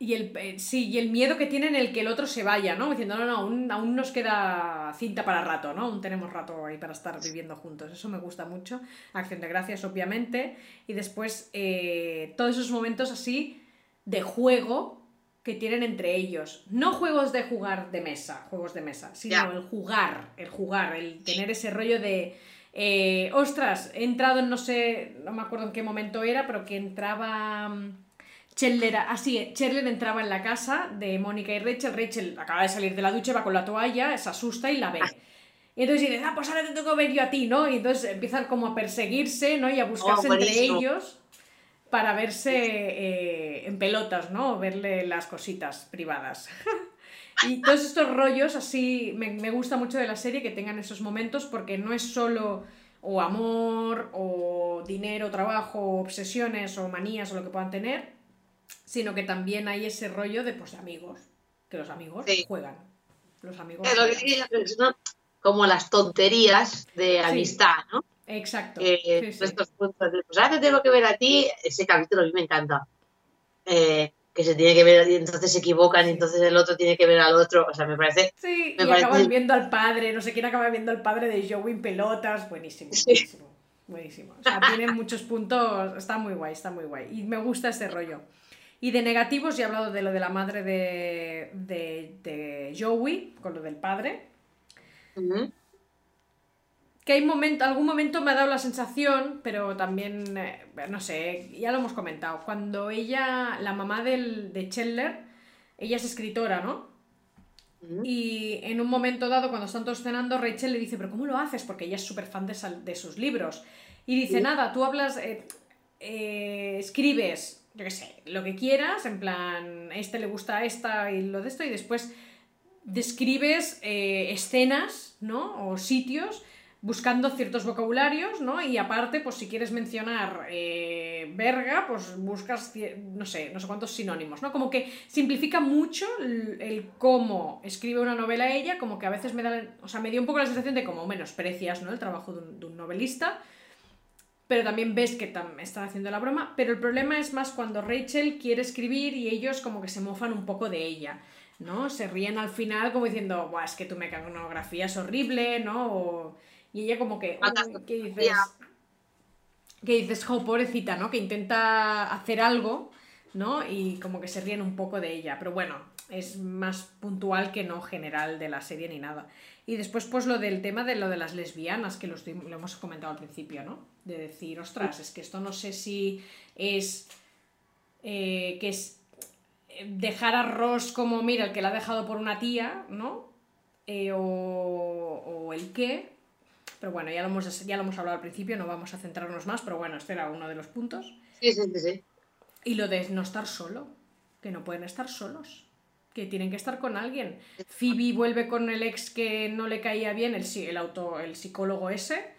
Speaker 2: y el, eh, sí, y el miedo que tienen el que el otro se vaya, ¿no? Diciendo, no, no, aún, aún, nos queda cinta para rato, ¿no? Aún tenemos rato ahí para estar viviendo juntos. Eso me gusta mucho. Acción de gracias, obviamente. Y después, eh, todos esos momentos así de juego que tienen entre ellos. No juegos de jugar de mesa, juegos de mesa, sino el jugar, el jugar, el tener ese rollo de, eh, ostras, he entrado en no sé, no me acuerdo en qué momento era, pero que entraba... Chandler, así, ah, Chandler entraba en la casa de Mónica y Rachel. Rachel acaba de salir de la ducha, va con la toalla, se asusta y la ve. Y entonces dice, ah, pues ahora te tengo que ver yo a ti, ¿no? Y entonces empiezan como a perseguirse, ¿no? Y a buscarse oh, entre ellos para verse eh, en pelotas, ¿no? Verle las cositas privadas. y todos estos rollos así, me, me, gusta mucho de la serie que tengan esos momentos porque no es solo o amor o dinero, trabajo, obsesiones o manías o lo que puedan tener, sino que también hay ese rollo de pues amigos, que los amigos juegan. Los amigos.
Speaker 1: Como las tonterías de amistad, ¿no?
Speaker 2: Exacto.
Speaker 1: Eh, estos puntos de, pues ahora te tengo que ver a ti, ese capítulo a mí me encanta. Eh, que se tiene que ver y entonces se equivocan y entonces el otro tiene que ver al otro. O sea, me parece.
Speaker 2: Sí,
Speaker 1: me
Speaker 2: y acaban viendo al padre, no sé quién acaba viendo al padre de Joey en pelotas. Buenísimo. buenísimo. buenísimo. O sea, tiene muchos puntos, está muy guay, está muy guay. Y me gusta ese rollo. Y de negativos, ya he hablado de lo de la madre de, de, Joey, con lo del padre. Que hay momento, algún momento me ha dado la sensación, pero también, eh, no sé, ya lo hemos comentado. Cuando ella, la mamá del, de Chandler, ella es escritora, ¿no? Y en un momento dado, cuando están todos cenando, Rachel le dice, pero ¿cómo lo haces? Porque ella es súper fan de, de, sus libros. Y dice, nada, tú hablas, eh, eh, escribes, yo qué sé, lo que quieras, en plan, a este le gusta esta y lo de esto, y después describes eh, escenas, ¿no? O sitios buscando ciertos vocabularios, ¿no? Y aparte, pues si quieres mencionar eh, verga, pues buscas, no sé, no sé cuántos sinónimos, ¿no? Como que simplifica mucho el, cómo escribe una novela ella, como que a veces me da, o sea, me dio un poco la sensación de como menosprecias, ¿no? El trabajo de un, novelista, pero también ves que están haciendo la broma, pero el problema es más cuando Rachel quiere escribir y ellos como que se mofan un poco de ella. ¿no? Se ríen al final como diciendo, Buah, es que tu mecanografía es horrible, ¿no? O, y ella como que, ¿qué dices? Que dices, jo, pobrecita, ¿no? Que intenta hacer algo, ¿no? Y como que se ríen un poco de ella. Pero bueno, es más puntual que no general de la serie ni nada. Y después, pues lo del tema de lo de las lesbianas, que lo, hemos comentado al principio, ¿no? De decir, ostras, es que esto no sé si es. Eh, que es eh, dejar a Ross como, mira, el que la ha dejado por una tía, ¿no? Eh, o, o el qué, pero bueno, ya lo, hemos, ya lo hemos hablado al principio, no vamos a centrarnos más, pero bueno, este era uno de los puntos.
Speaker 1: Sí, sí, sí.
Speaker 2: Y lo de no estar solo, que no pueden estar solos, que tienen que estar con alguien. Phoebe vuelve con el ex que no le caía bien, el, el, auto, el psicólogo ese,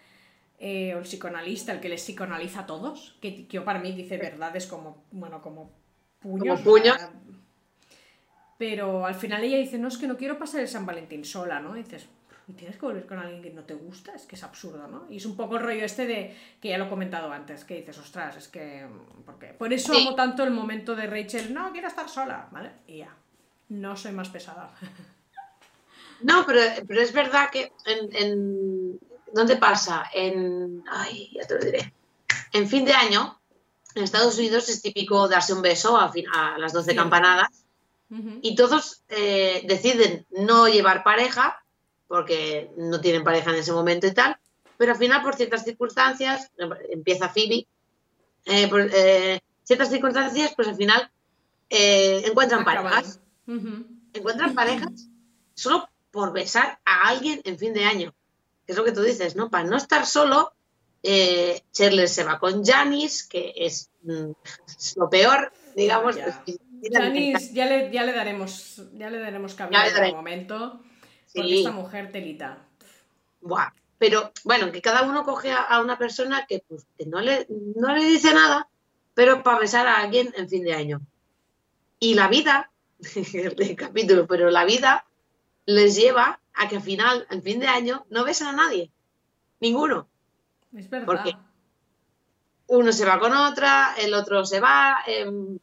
Speaker 2: eh, o el psicoanalista, el que les psicoanaliza a todos, que, que para mí dice verdades como, bueno, como puños.
Speaker 1: Como puños.
Speaker 2: Pero al final ella dice, no, es que no quiero pasar el San Valentín sola, ¿no? dices, y tienes que volver con alguien que no te gusta, es que es absurdo, ¿no? Y es un poco el rollo este de, que ya lo he comentado antes, que dices, ostras, es que... porque Por eso amo tanto el momento de Rachel, no, quiero estar sola, ¿vale? Y ya, no soy más pesada.
Speaker 1: No, pero, pero es verdad que en, en... ¿Dónde pasa? En... Ay, ya te lo diré. En fin de año, en Estados Unidos es típico darse un beso a, a las 12 campanadas y todos eh, deciden no llevar pareja porque no tienen pareja en ese momento y tal, pero al final por ciertas circunstancias, empieza Phoebe, eh, por eh, ciertas circunstancias, pues al final eh, encuentran parejas. Encuentran parejas solo por besar a alguien en fin de año. Que es lo que tú dices, ¿no? Para no estar solo, eh, se va con Janice, que es, mm, lo peor, digamos.
Speaker 2: Janice, ya le, ya le daremos, ya le daremos en un momento. Porque esta mujer telita.
Speaker 1: Buah. Pero bueno, que cada uno coge a, una persona que, pues, no, le, no le dice nada, pero para besar a alguien en fin de año. Y la vida, el capítulo, pero la vida les lleva a que al final, al fin de año, no besan a nadie. Ninguno.
Speaker 2: Es verdad.
Speaker 1: Porque uno se va con otra, el otro se va, em,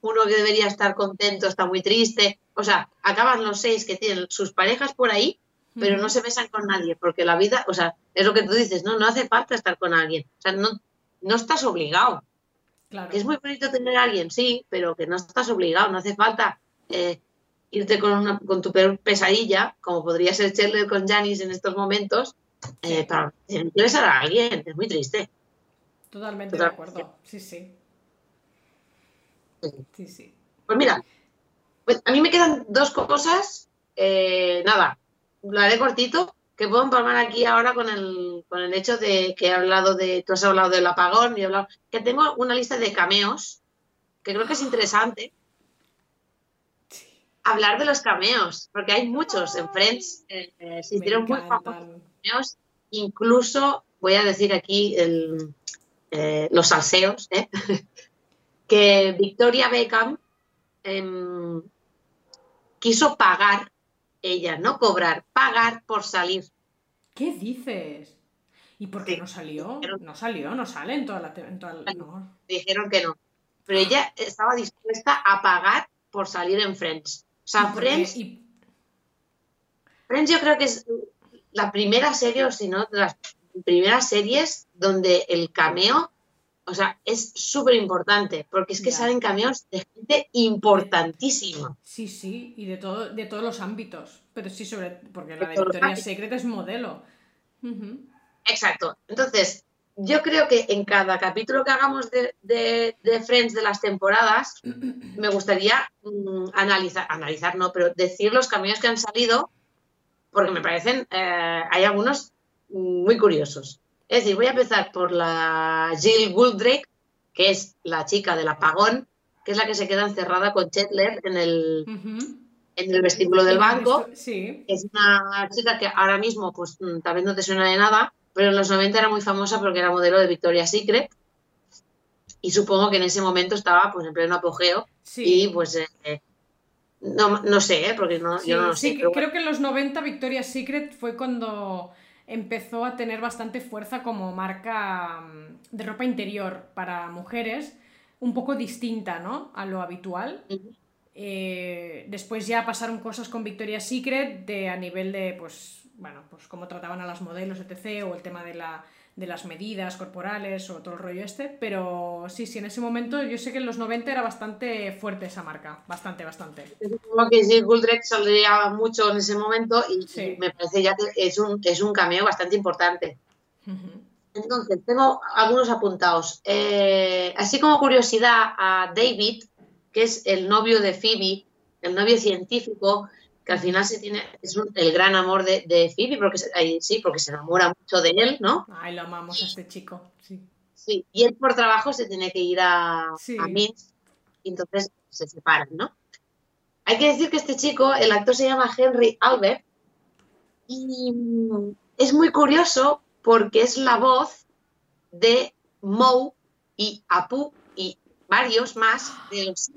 Speaker 1: uno que debería estar contento está muy triste. O sea, acaban los seis que tienen sus parejas por ahí, pero no se besan con nadie, porque la vida, o sea, es lo que tú dices, no, no hace falta estar con alguien. O sea, no, no estás obligado. Claro. es muy bonito tener a alguien, sí, pero que no estás obligado, no hace falta eh, irte con, una, con tu peor pesadilla, como podría ser Chandler con Janice en estos momentos, eh, para besar a alguien. Es muy triste.
Speaker 2: Totalmente de acuerdo, sí, sí. Sí, sí.
Speaker 1: Pues mira, pues a mí me quedan dos cosas. Eh, nada, lo haré cortito, que puedo empalmar aquí ahora con el, con el hecho de que he hablado de, tú has hablado del apagón y he hablado, que tengo una lista de cameos, que creo que es interesante. Hablar de los cameos, porque hay muchos en Friends, eh, eh, se hicieron muy famosos cameos, incluso voy a decir aquí el, los salseos, que Victoria Beckham em, quiso pagar, ella, no cobrar, pagar por salir.
Speaker 2: ¿Qué dices? ¿Y por qué no salió? No salió, no sale en toda la...
Speaker 1: Dijeron que no. Pero ella estaba dispuesta a pagar por salir en Friends. O sea, Friends... Friends yo creo que es la primera serie, o si no, de las primeras series donde el cameo, o sea, es súper importante, porque es que salen cameos de gente importantísima.
Speaker 2: Sí, sí, y de, todo, de todos los ámbitos, pero sí, sobre porque la de Victoria's Secret es modelo.
Speaker 1: Exacto. Entonces, yo creo que en cada capítulo que hagamos de, de, Friends de las temporadas, me gustaría mm, analizar, analizar no, pero decir los caminos que han salido, porque me parecen, eh, hay algunos muy curiosos. Es decir, voy a empezar por la Jill Gouldrake, que es la chica del apagón, que es la que se queda encerrada con Chetler en el, en el vestíbulo del banco.
Speaker 2: Sí.
Speaker 1: Es una chica que ahora mismo, pues mm, tal vez no te suena de nada, pero en los 90 era muy famosa porque era modelo de Victoria's Secret. Y supongo que en ese momento estaba pues en pleno apogeo. Y pues eh, no, sé, ¿eh? porque no, yo no lo
Speaker 2: sé. creo que en los 90 Victoria's Secret fue cuando empezó a tener bastante fuerza como marca mm, de ropa interior para mujeres, un poco distinta, ¿no? A lo habitual. Eh, después ya pasaron cosas con Victoria's Secret de, a nivel de, pues, bueno, pues cómo trataban a las modelos, etc., o el tema de, la, de las medidas corporales o todo el rollo este, pero sí, sí, en ese momento yo sé que en los 90 era bastante fuerte esa marca, bastante, bastante.
Speaker 1: Supongo que Jill Goldreck saldría mucho en ese momento y, me parece ya que es un, es un cameo bastante importante. Entonces, tengo algunos apuntados. Eh, así como curiosidad a David, que es el novio de Phoebe, el novio científico, que al final se tiene, es el gran amor de, de Phoebe, porque sí, porque se enamora mucho de él, ¿no?
Speaker 2: Ay, lo amamos a este chico, sí.
Speaker 1: Sí, y él por trabajo se tiene que ir a, a Minsk, y entonces se separan, ¿no? Hay que decir que este chico, el actor se llama Henry Albert, y es muy curioso porque es la voz de Moe y Apu y varios más de los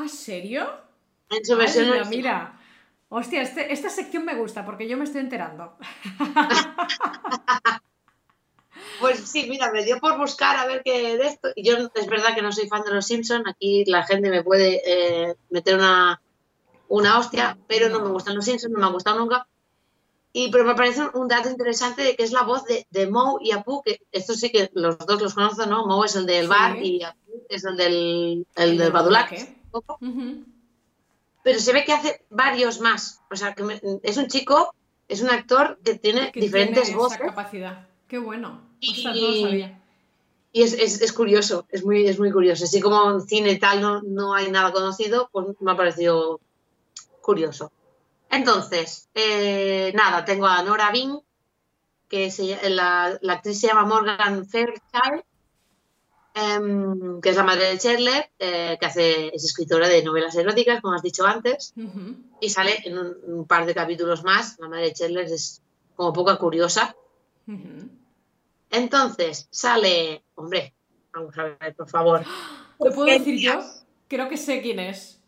Speaker 2: ¿Ah, serio?
Speaker 1: En su versión
Speaker 2: mira, mira. Hostia, este, esta sección me gusta porque yo me estoy enterando.
Speaker 1: Pues sí, mira, me dio por buscar a ver qué de esto. Yo es verdad que no soy fan de los Simpsons. Aquí la gente me puede eh, meter una, una hostia, pero no. me gustan los Simpsons, no me han gustado nunca. Y, pero me parece un dato interesante de que es la voz de, de Moe y Apu, que esto sí que los dos los conozco, ¿no? Moe es el del bar y Apu es el del, el, del Badulac pero se ve que hace varios más. O sea, que es un chico, es un actor que tiene diferentes voces.
Speaker 2: capacidad. Qué bueno.
Speaker 1: y, es, curioso, es muy, es muy curioso. Así como en cine y tal no, no hay nada conocido, pues me ha parecido curioso. Entonces, eh, nada, tengo a Nora Bing, que la, la, actriz se llama Morgan Fairchild, Em, que es la madre de Chandler, eh, que hace, es escritora de novelas eróticas, como has dicho antes, y sale en un, par de capítulos más. La madre de Chandler es como poca curiosa. Entonces, sale, hombre, vamos a ver, por favor.
Speaker 2: ¿Te puedo decir yo? Creo que sé quién es.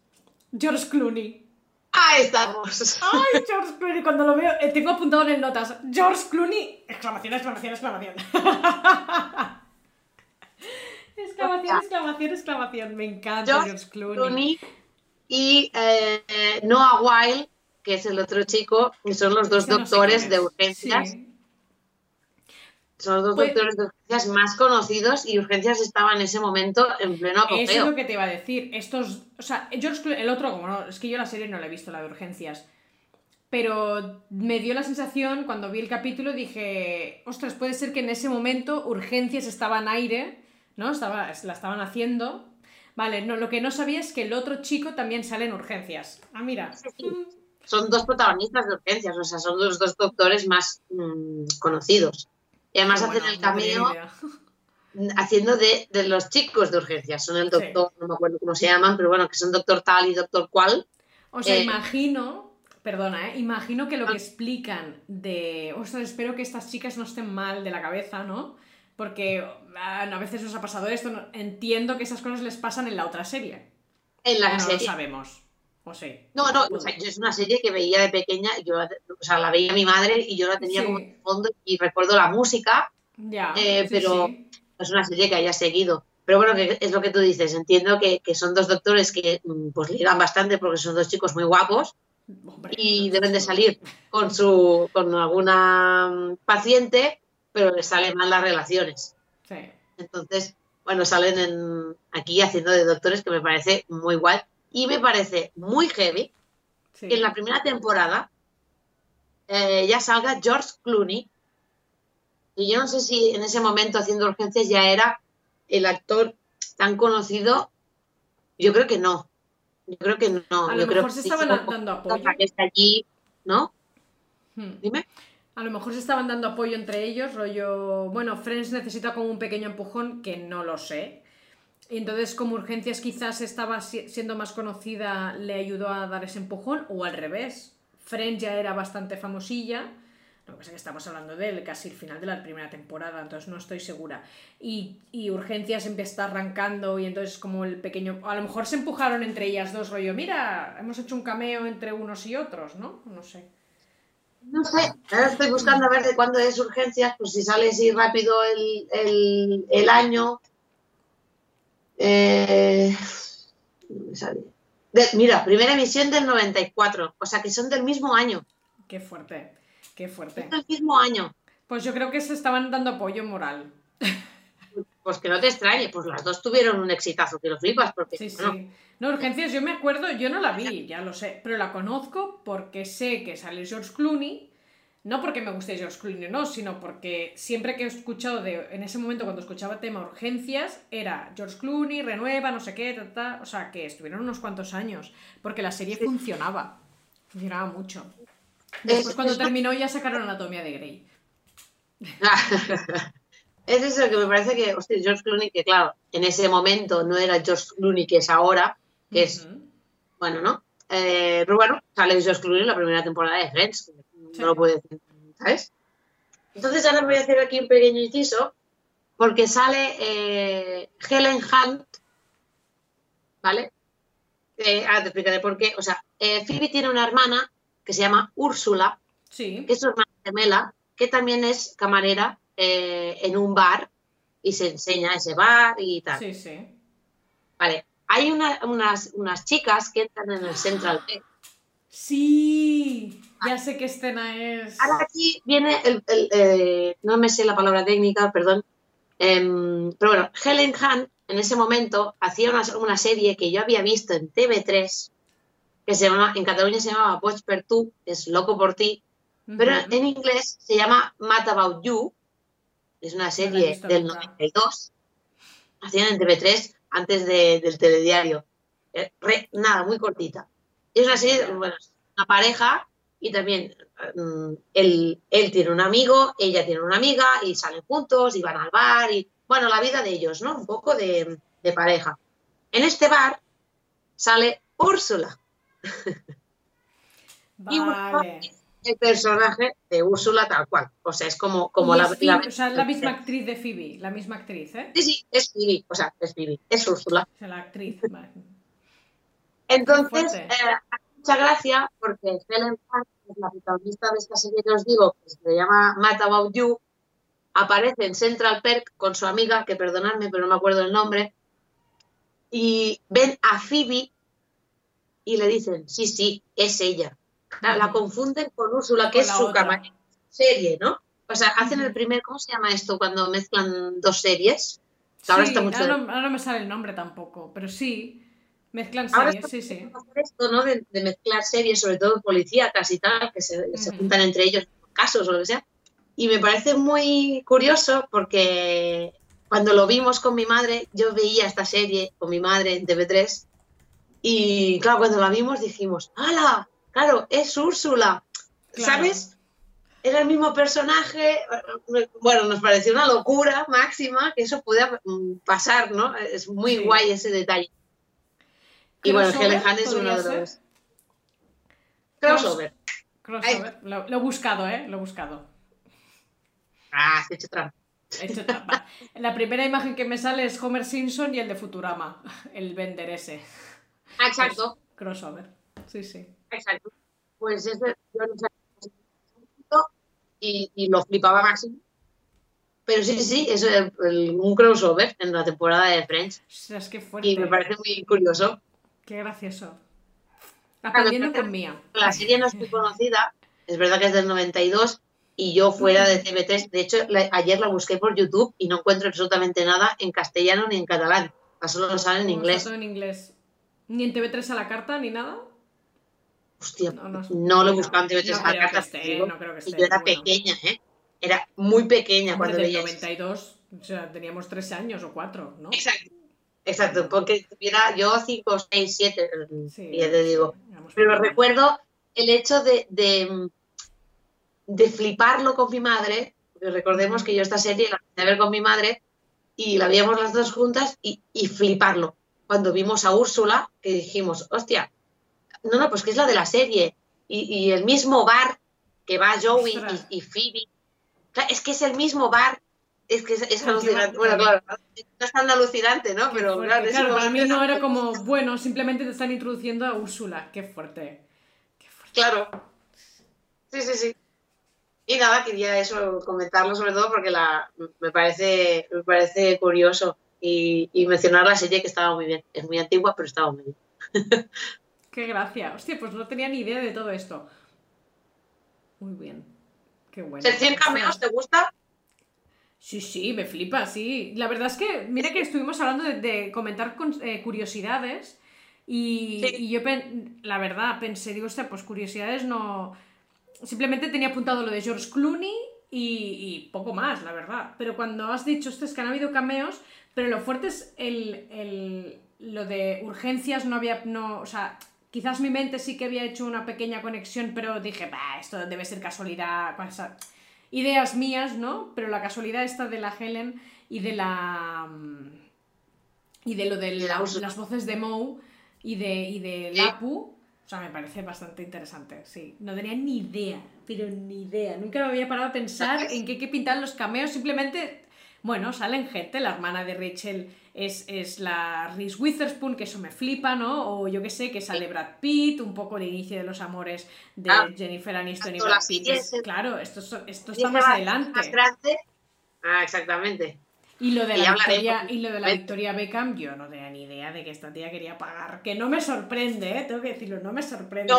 Speaker 2: George Clooney.
Speaker 1: Ahí estamos.
Speaker 2: Ay, George Clooney, cuando lo veo, eh, tengo apuntado en notas. George Clooney, exclamación, exclamación, exclamación. Exclamación, exclamación, exclamación. Me encanta George, Clooney.
Speaker 1: Y eh, Noah Wild, que es el otro chico, que son los dos doctores de urgencias. Son los dos pues doctores de urgencias más conocidos y urgencias estaba en ese momento en pleno apogeo.
Speaker 2: Eso es lo que te iba a decir. Estos, o sea, George Clooney, el otro, como no, es que yo la serie no la he visto, la de urgencias. Pero me dio la sensación, cuando vi el capítulo, dije, ostras, puede ser que en ese momento urgencias estaba en aire ¿no? Estaba, la estaban haciendo. Vale, no, lo que no sabía es que el otro chico también sale en urgencias. Ah, mira.
Speaker 1: Son dos protagonistas de urgencias, o sea, son los dos doctores más mm, conocidos. Y además hacen el camino haciendo de, los chicos de urgencias. Son el doctor, no me acuerdo cómo se llaman, pero bueno, que son doctor tal y doctor cual.
Speaker 2: O sea, eh, imagino, perdona, ¿eh? imagino que lo que ah. explican de, ostras, espero que estas chicas no estén mal de la cabeza, ¿no? Porque a veces nos ha pasado esto. Entiendo que esas cosas les pasan en la otra serie.
Speaker 1: En la
Speaker 2: no
Speaker 1: serie.
Speaker 2: lo sabemos. O sí.
Speaker 1: No, no, es una serie que veía de pequeña, yo, o sea, la veía mi madre y yo la tenía como en fondo y recuerdo la música,
Speaker 2: ya,
Speaker 1: eh, pero es una serie que haya seguido. Pero bueno, que es lo que tú dices, entiendo que, que son dos doctores que mm, pues ligan bastante porque son dos chicos muy guapos y deben de salir con su con alguna paciente, pero les salen mal las relaciones. Entonces, bueno, salen en, aquí haciendo de doctores que me parece muy guay y me parece muy heavy que en la primera temporada eh, ya salga George Clooney y yo no sé si en ese momento haciendo urgencias ya era el actor tan conocido. Yo creo que no. Yo creo que no.
Speaker 2: A
Speaker 1: lo
Speaker 2: mejor se estaban dando apoyo.
Speaker 1: Que está allí, ¿no? Hmm. Dime.
Speaker 2: A lo mejor se estaban dando apoyo entre ellos, rollo. Bueno, Friends necesita como un pequeño empujón, que no lo sé. Y entonces, como Urgencias quizás estaba siendo más conocida, le ayudó a dar ese empujón, o al revés. Friends ya era bastante famosilla lo que pasa es que estamos hablando de él casi el final de la primera temporada, entonces no estoy segura. Y, y Urgencias empieza arrancando y entonces como el pequeño... A lo mejor se empujaron entre ellas dos, rollo, mira, hemos hecho un cameo entre unos y otros, ¿no? No sé.
Speaker 1: No sé, ahora estoy buscando a ver de cuándo es Urgencias, pues si sale así rápido el, año... Eh, mira, primera emisión del 94, o sea que son del mismo año.
Speaker 2: Qué fuerte. Qué fuerte.
Speaker 1: el mismo año.
Speaker 2: Pues yo creo que se estaban dando apoyo moral.
Speaker 1: Pues que no te extrañe, pues las dos tuvieron un exitazo que lo flipas, porque
Speaker 2: sí, sí. No, urgencias, yo me acuerdo, yo no la vi, ya lo sé, pero la conozco porque sé que sale George Clooney, no porque me guste George Clooney, no, sino porque siempre que he escuchado de, en ese momento cuando escuchaba tema urgencias, era George Clooney, renueva, no sé qué, ta, o sea, que estuvieron unos cuantos años, porque la serie funcionaba, funcionaba mucho. Después, cuando terminó, ya sacaron Anatomía de Grey.
Speaker 1: es eso que me parece que, hostia, George Clooney, que claro, en ese momento no era George Clooney que es ahora, que es, bueno, ¿no? Eh, pero bueno, sale George Clooney en la primera temporada de Friends, no lo puedo decir, ¿sabes? Entonces ahora voy a hacer aquí un pequeño inciso, porque sale eh, Helen Hunt, ¿vale? Eh, ah, te explicaré por qué. O sea, eh, Phoebe tiene una hermana que se llama Úrsula,
Speaker 2: que
Speaker 1: es su hermana gemela, que también es camarera eh, en un bar y se enseña ese bar y tal.
Speaker 2: Sí, sí.
Speaker 1: Vale, hay unas, unas, chicas que entran en el Central Park.
Speaker 2: Sí, ya sé qué escena es.
Speaker 1: Ahora aquí viene el, eh, no me sé la palabra técnica, perdón. Em, pero bueno, Helen Hunt en ese momento hacía una, una, serie que yo había visto en TV3 que se llama, en Cataluña se llamaba Boig per tu, es loco por ti, pero en inglés se llama Mad About You, es una serie del 92, hacían en TV3 antes del telediario, eh, nada, muy cortita. Es una serie, bueno, una pareja y también mm, él, él, tiene un amigo, ella tiene una amiga y salen juntos y van al bar y, bueno, la vida de ellos, ¿no? Un poco de, de pareja. En este bar sale Úrsula,
Speaker 2: Vale.
Speaker 1: El personaje de Úrsula tal cual. O sea, es como, como la,
Speaker 2: la, misma actriz de Phoebe, la misma actriz, ¿eh?
Speaker 1: Sí, sí, es Phoebe, o sea, es Phoebe, es Úrsula.
Speaker 2: O sea, la actriz,
Speaker 1: Entonces, eh, mucha gracia porque Helen Hunt, es la protagonista de esta serie que os digo, que se llama Mad About You, aparece en Central Perk con su amiga, que perdonadme, pero no me acuerdo el nombre, y ven a Phoebe y le dicen, sí, sí, es ella. La, confunden con Úrsula, que es su camarera serie, ¿no? O sea, hacen el primer, ¿cómo se llama esto cuando mezclan dos series?
Speaker 2: ahora, está mucho ahora, no, me sale el nombre tampoco, pero sí, mezclan series, sí, sí.
Speaker 1: Esto, ¿no? De, mezclar series, sobre todo policíacas y tal, que se, juntan entre ellos casos o lo que sea. Y me parece muy curioso porque cuando lo vimos con mi madre, yo veía esta serie con mi madre en TV3 y claro, cuando la vimos dijimos, ¡hala! Claro, es Úrsula. ¿Sabes? Era el mismo personaje. Bueno, nos pareció una locura máxima que eso pueda mm, pasar, ¿no? Es muy guay ese detalle. Y bueno, Helen es uno de los. Crossover.
Speaker 2: Crossover. Lo, he buscado, ¿eh? Lo he buscado.
Speaker 1: Ah, he hecho trampa.
Speaker 2: He hecho trampa. La primera imagen que me sale es Homer Simpson y el de Futurama, el vender ese.
Speaker 1: Ah, exacto.
Speaker 2: crossover. Sí, sí.
Speaker 1: Exacto. Pues ese yo no sé y, y lo flipaba máximo. Pero sí, sí, es un crossover en la temporada de Friends.
Speaker 2: Es que fuerte.
Speaker 1: Y me parece muy curioso.
Speaker 2: Qué gracioso. aprendiendo con Mía.
Speaker 1: La serie no es muy conocida, es verdad que es del 92 y yo fuera de TV3, de hecho ayer la busqué por YouTube y no encuentro absolutamente nada en castellano ni en catalán, solo lo sale en inglés.
Speaker 2: en inglés. Ni en TV3 a la carta ni nada.
Speaker 1: Hostia, no, lo buscaba en TV3 a la carta. no creo que esté, yo era pequeña, ¿eh? Era muy pequeña cuando veía.
Speaker 2: 92, o sea, teníamos 3 años o 4, ¿no?
Speaker 1: Exacto. Exacto, porque tuviera yo 5, 6, 7, ya te digo. Pero recuerdo el hecho de, de, fliparlo con mi madre, recordemos que yo esta serie la empecé a ver con mi madre y la veíamos las dos juntas y, fliparlo. Cuando vimos a Úrsula, que dijimos, hostia, no, no, pues que es la de la serie. Y, el mismo bar que va Joey y, y Phoebe. Es que es el mismo bar es que es, alucinante. Bueno, claro, no es tan alucinante, ¿no? Pero
Speaker 2: claro, para mí no era como, bueno, simplemente te están introduciendo a Úrsula. Qué fuerte. Qué fuerte.
Speaker 1: Claro. Sí, sí, sí. Y nada, quería eso comentarlo sobre todo porque la, me, parece, me parece curioso y, y mencionar la serie que estaba muy bien. Es muy antigua, pero estaba muy bien.
Speaker 2: Qué gracia. Hostia, pues no tenía ni idea de todo esto. Muy bien. Qué bueno.
Speaker 1: ¿100 cameos te gusta?
Speaker 2: Sí, sí, me flipa, sí. La verdad es que, mira que estuvimos hablando de, comentar con, eh, curiosidades y, yo, la verdad, pensé, digo, sea, pues curiosidades no... Simplemente tenía apuntado lo de George Clooney y, poco más, la verdad. Pero cuando has dicho, esto es que han habido cameos, pero lo fuerte es el, lo de urgencias, no había, no, o sea, quizás mi mente sí que había hecho una pequeña conexión, pero dije, bah, esto debe ser casualidad ideas mías, ¿no? Pero la casualidad esta de la Helen y de la... Mm, y de lo de las voces de Moe y de, y de Lapu, o sea, me parece bastante interesante, sí. No tenía ni idea, pero ni idea. Nunca me había parado a pensar en qué, qué pintar los cameos, simplemente, bueno, salen gente, la hermana de Rachel es, la Reese Witherspoon, que eso me flipa, ¿no? O yo que sé, que sale Brad Pitt, un poco el inicio de los amores de ah, Jennifer Aniston y Brad Pitt. claro, esto, esto está más adelante. Más
Speaker 1: grande. Ah, exactamente.
Speaker 2: Y lo, de la Victoria, y lo de la Victoria Beckham, yo no tenía ni idea de que esta tía quería pagar. Que no me sorprende, ¿eh? tengo que decirlo, no me sorprende.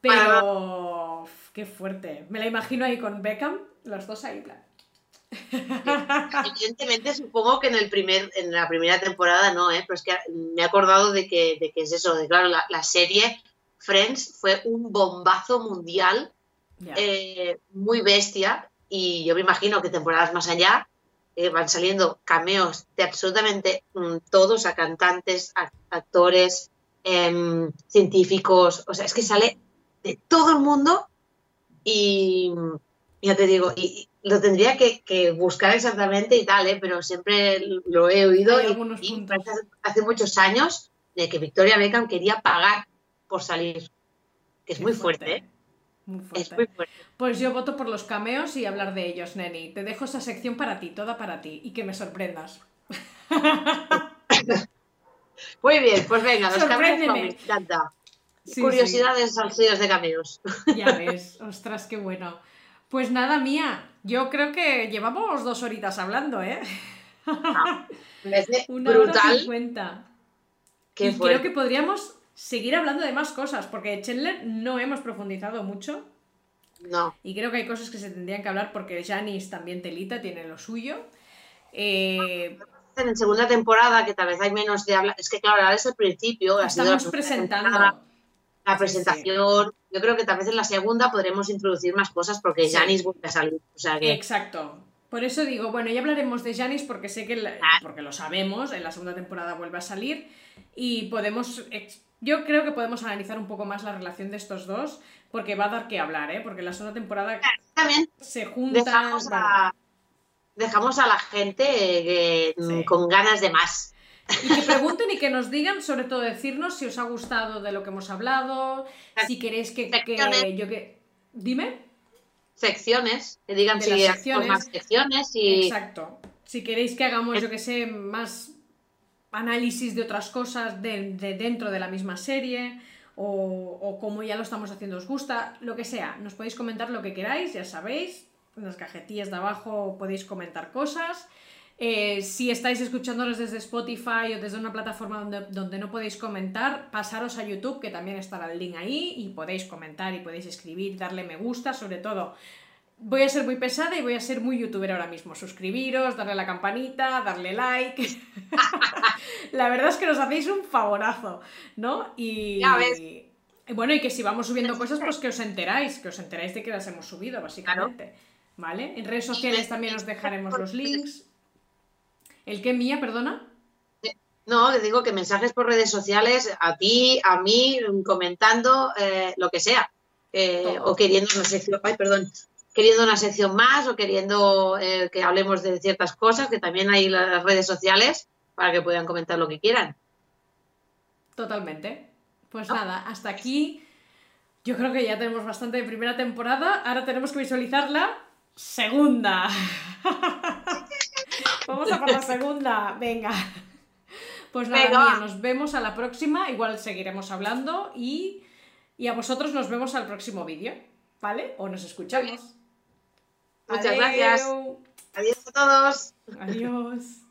Speaker 2: Pero. Qué fuerte. Me la imagino ahí con Beckham, los dos ahí, plan.
Speaker 1: Evidentemente, supongo que en el primer, en la primera temporada no, ¿eh? pero es que me he acordado de que, de que es eso, de claro, la, serie Friends fue un bombazo mundial, eh, muy bestia, y yo me imagino que temporadas más allá eh, van saliendo cameos de absolutamente mm, todos, a cantantes, actores, em, científicos, o sea, es que sale de todo el mundo y ya te digo, y, lo tendría que, buscar exactamente y tal, ¿eh? pero siempre lo he oído y, hace muchos años de que Victoria Beckham quería pagar por salir, que es muy fuerte, ¿eh? Muy fuerte.
Speaker 2: Pues yo voto por los cameos y hablar de ellos, Neni. Te dejo esa sección para ti, toda para ti, y que me sorprendas.
Speaker 1: muy bien, pues venga, los cameos me encanta. Curiosidades sí. de cameos.
Speaker 2: Ya ves, ostras, qué bueno. Pues nada, mía, yo creo que llevamos dos horitas hablando, ¿eh?
Speaker 1: Ah, Una brutal.
Speaker 2: Hora y creo que podríamos seguir hablando de más cosas, porque Chandler no hemos profundizado mucho.
Speaker 1: No.
Speaker 2: Y creo que hay cosas que se tendrían que hablar porque Janice también telita, tiene lo suyo. Eh...
Speaker 1: En segunda temporada, que tal vez hay menos de hablar. Es que, claro, ahora es el principio.
Speaker 2: Estamos presentando
Speaker 1: la presentación. Yo creo que tal vez en la segunda podremos introducir más cosas porque Janis vuelve a salir.
Speaker 2: Exacto. Por eso digo, bueno, ya hablaremos de Janis porque sé que, porque lo sabemos, en la segunda temporada vuelve a salir y podemos, yo creo que podemos analizar un poco más la relación de estos dos porque va a dar que hablar, ¿eh? Porque en la segunda temporada
Speaker 1: También
Speaker 2: se juntan...
Speaker 1: Dejamos, a, dejamos a la gente eh, con ganas de más.
Speaker 2: Y que pregunten y que nos digan, sobre todo decirnos si os ha gustado de lo que hemos hablado, si queréis que, yo que... Dime.
Speaker 1: Secciones, que digan si secciones. más secciones y...
Speaker 2: Exacto. Si queréis que hagamos, yo que sé, más análisis de otras cosas de, dentro de la misma serie o, o, como ya lo estamos haciendo os gusta, lo que sea, nos podéis comentar lo que queráis, ya sabéis, en las cajetillas de abajo podéis comentar cosas Eh, si estáis escuchándonos desde Spotify o desde una plataforma donde, donde, no podéis comentar, pasaros a YouTube, que también estará el link ahí, y podéis comentar y podéis escribir, darle me gusta, sobre todo. Voy a ser muy pesada y voy a ser muy youtuber ahora mismo. Suscribiros, darle a la campanita, darle like. la verdad es que nos hacéis un favorazo, ¿no? Y.
Speaker 1: Ya ves.
Speaker 2: bueno, y que si vamos subiendo cosas, pues que os enteráis, que os enteráis de que las hemos subido, básicamente. ¿Vale? En redes sociales también os dejaremos los links. ¿El qué mía, perdona?
Speaker 1: No, digo que mensajes por redes sociales, a ti, a mí, comentando eh, lo que sea. Eh, o queriendo una sección, ay, perdón, queriendo una sección más o queriendo eh, que hablemos de ciertas cosas, que también hay las redes sociales para que puedan comentar lo que quieran.
Speaker 2: Totalmente. Pues nada, hasta aquí. Yo creo que ya tenemos bastante de primera temporada. Ahora tenemos que visualizar la segunda. Vamos a por la segunda. Venga. Pues nada, nos vemos a la próxima. Igual seguiremos hablando y, y a vosotros nos vemos al próximo vídeo. ¿Vale? O nos escuchamos.
Speaker 1: Muchas gracias. Adiós a todos.
Speaker 2: Adiós.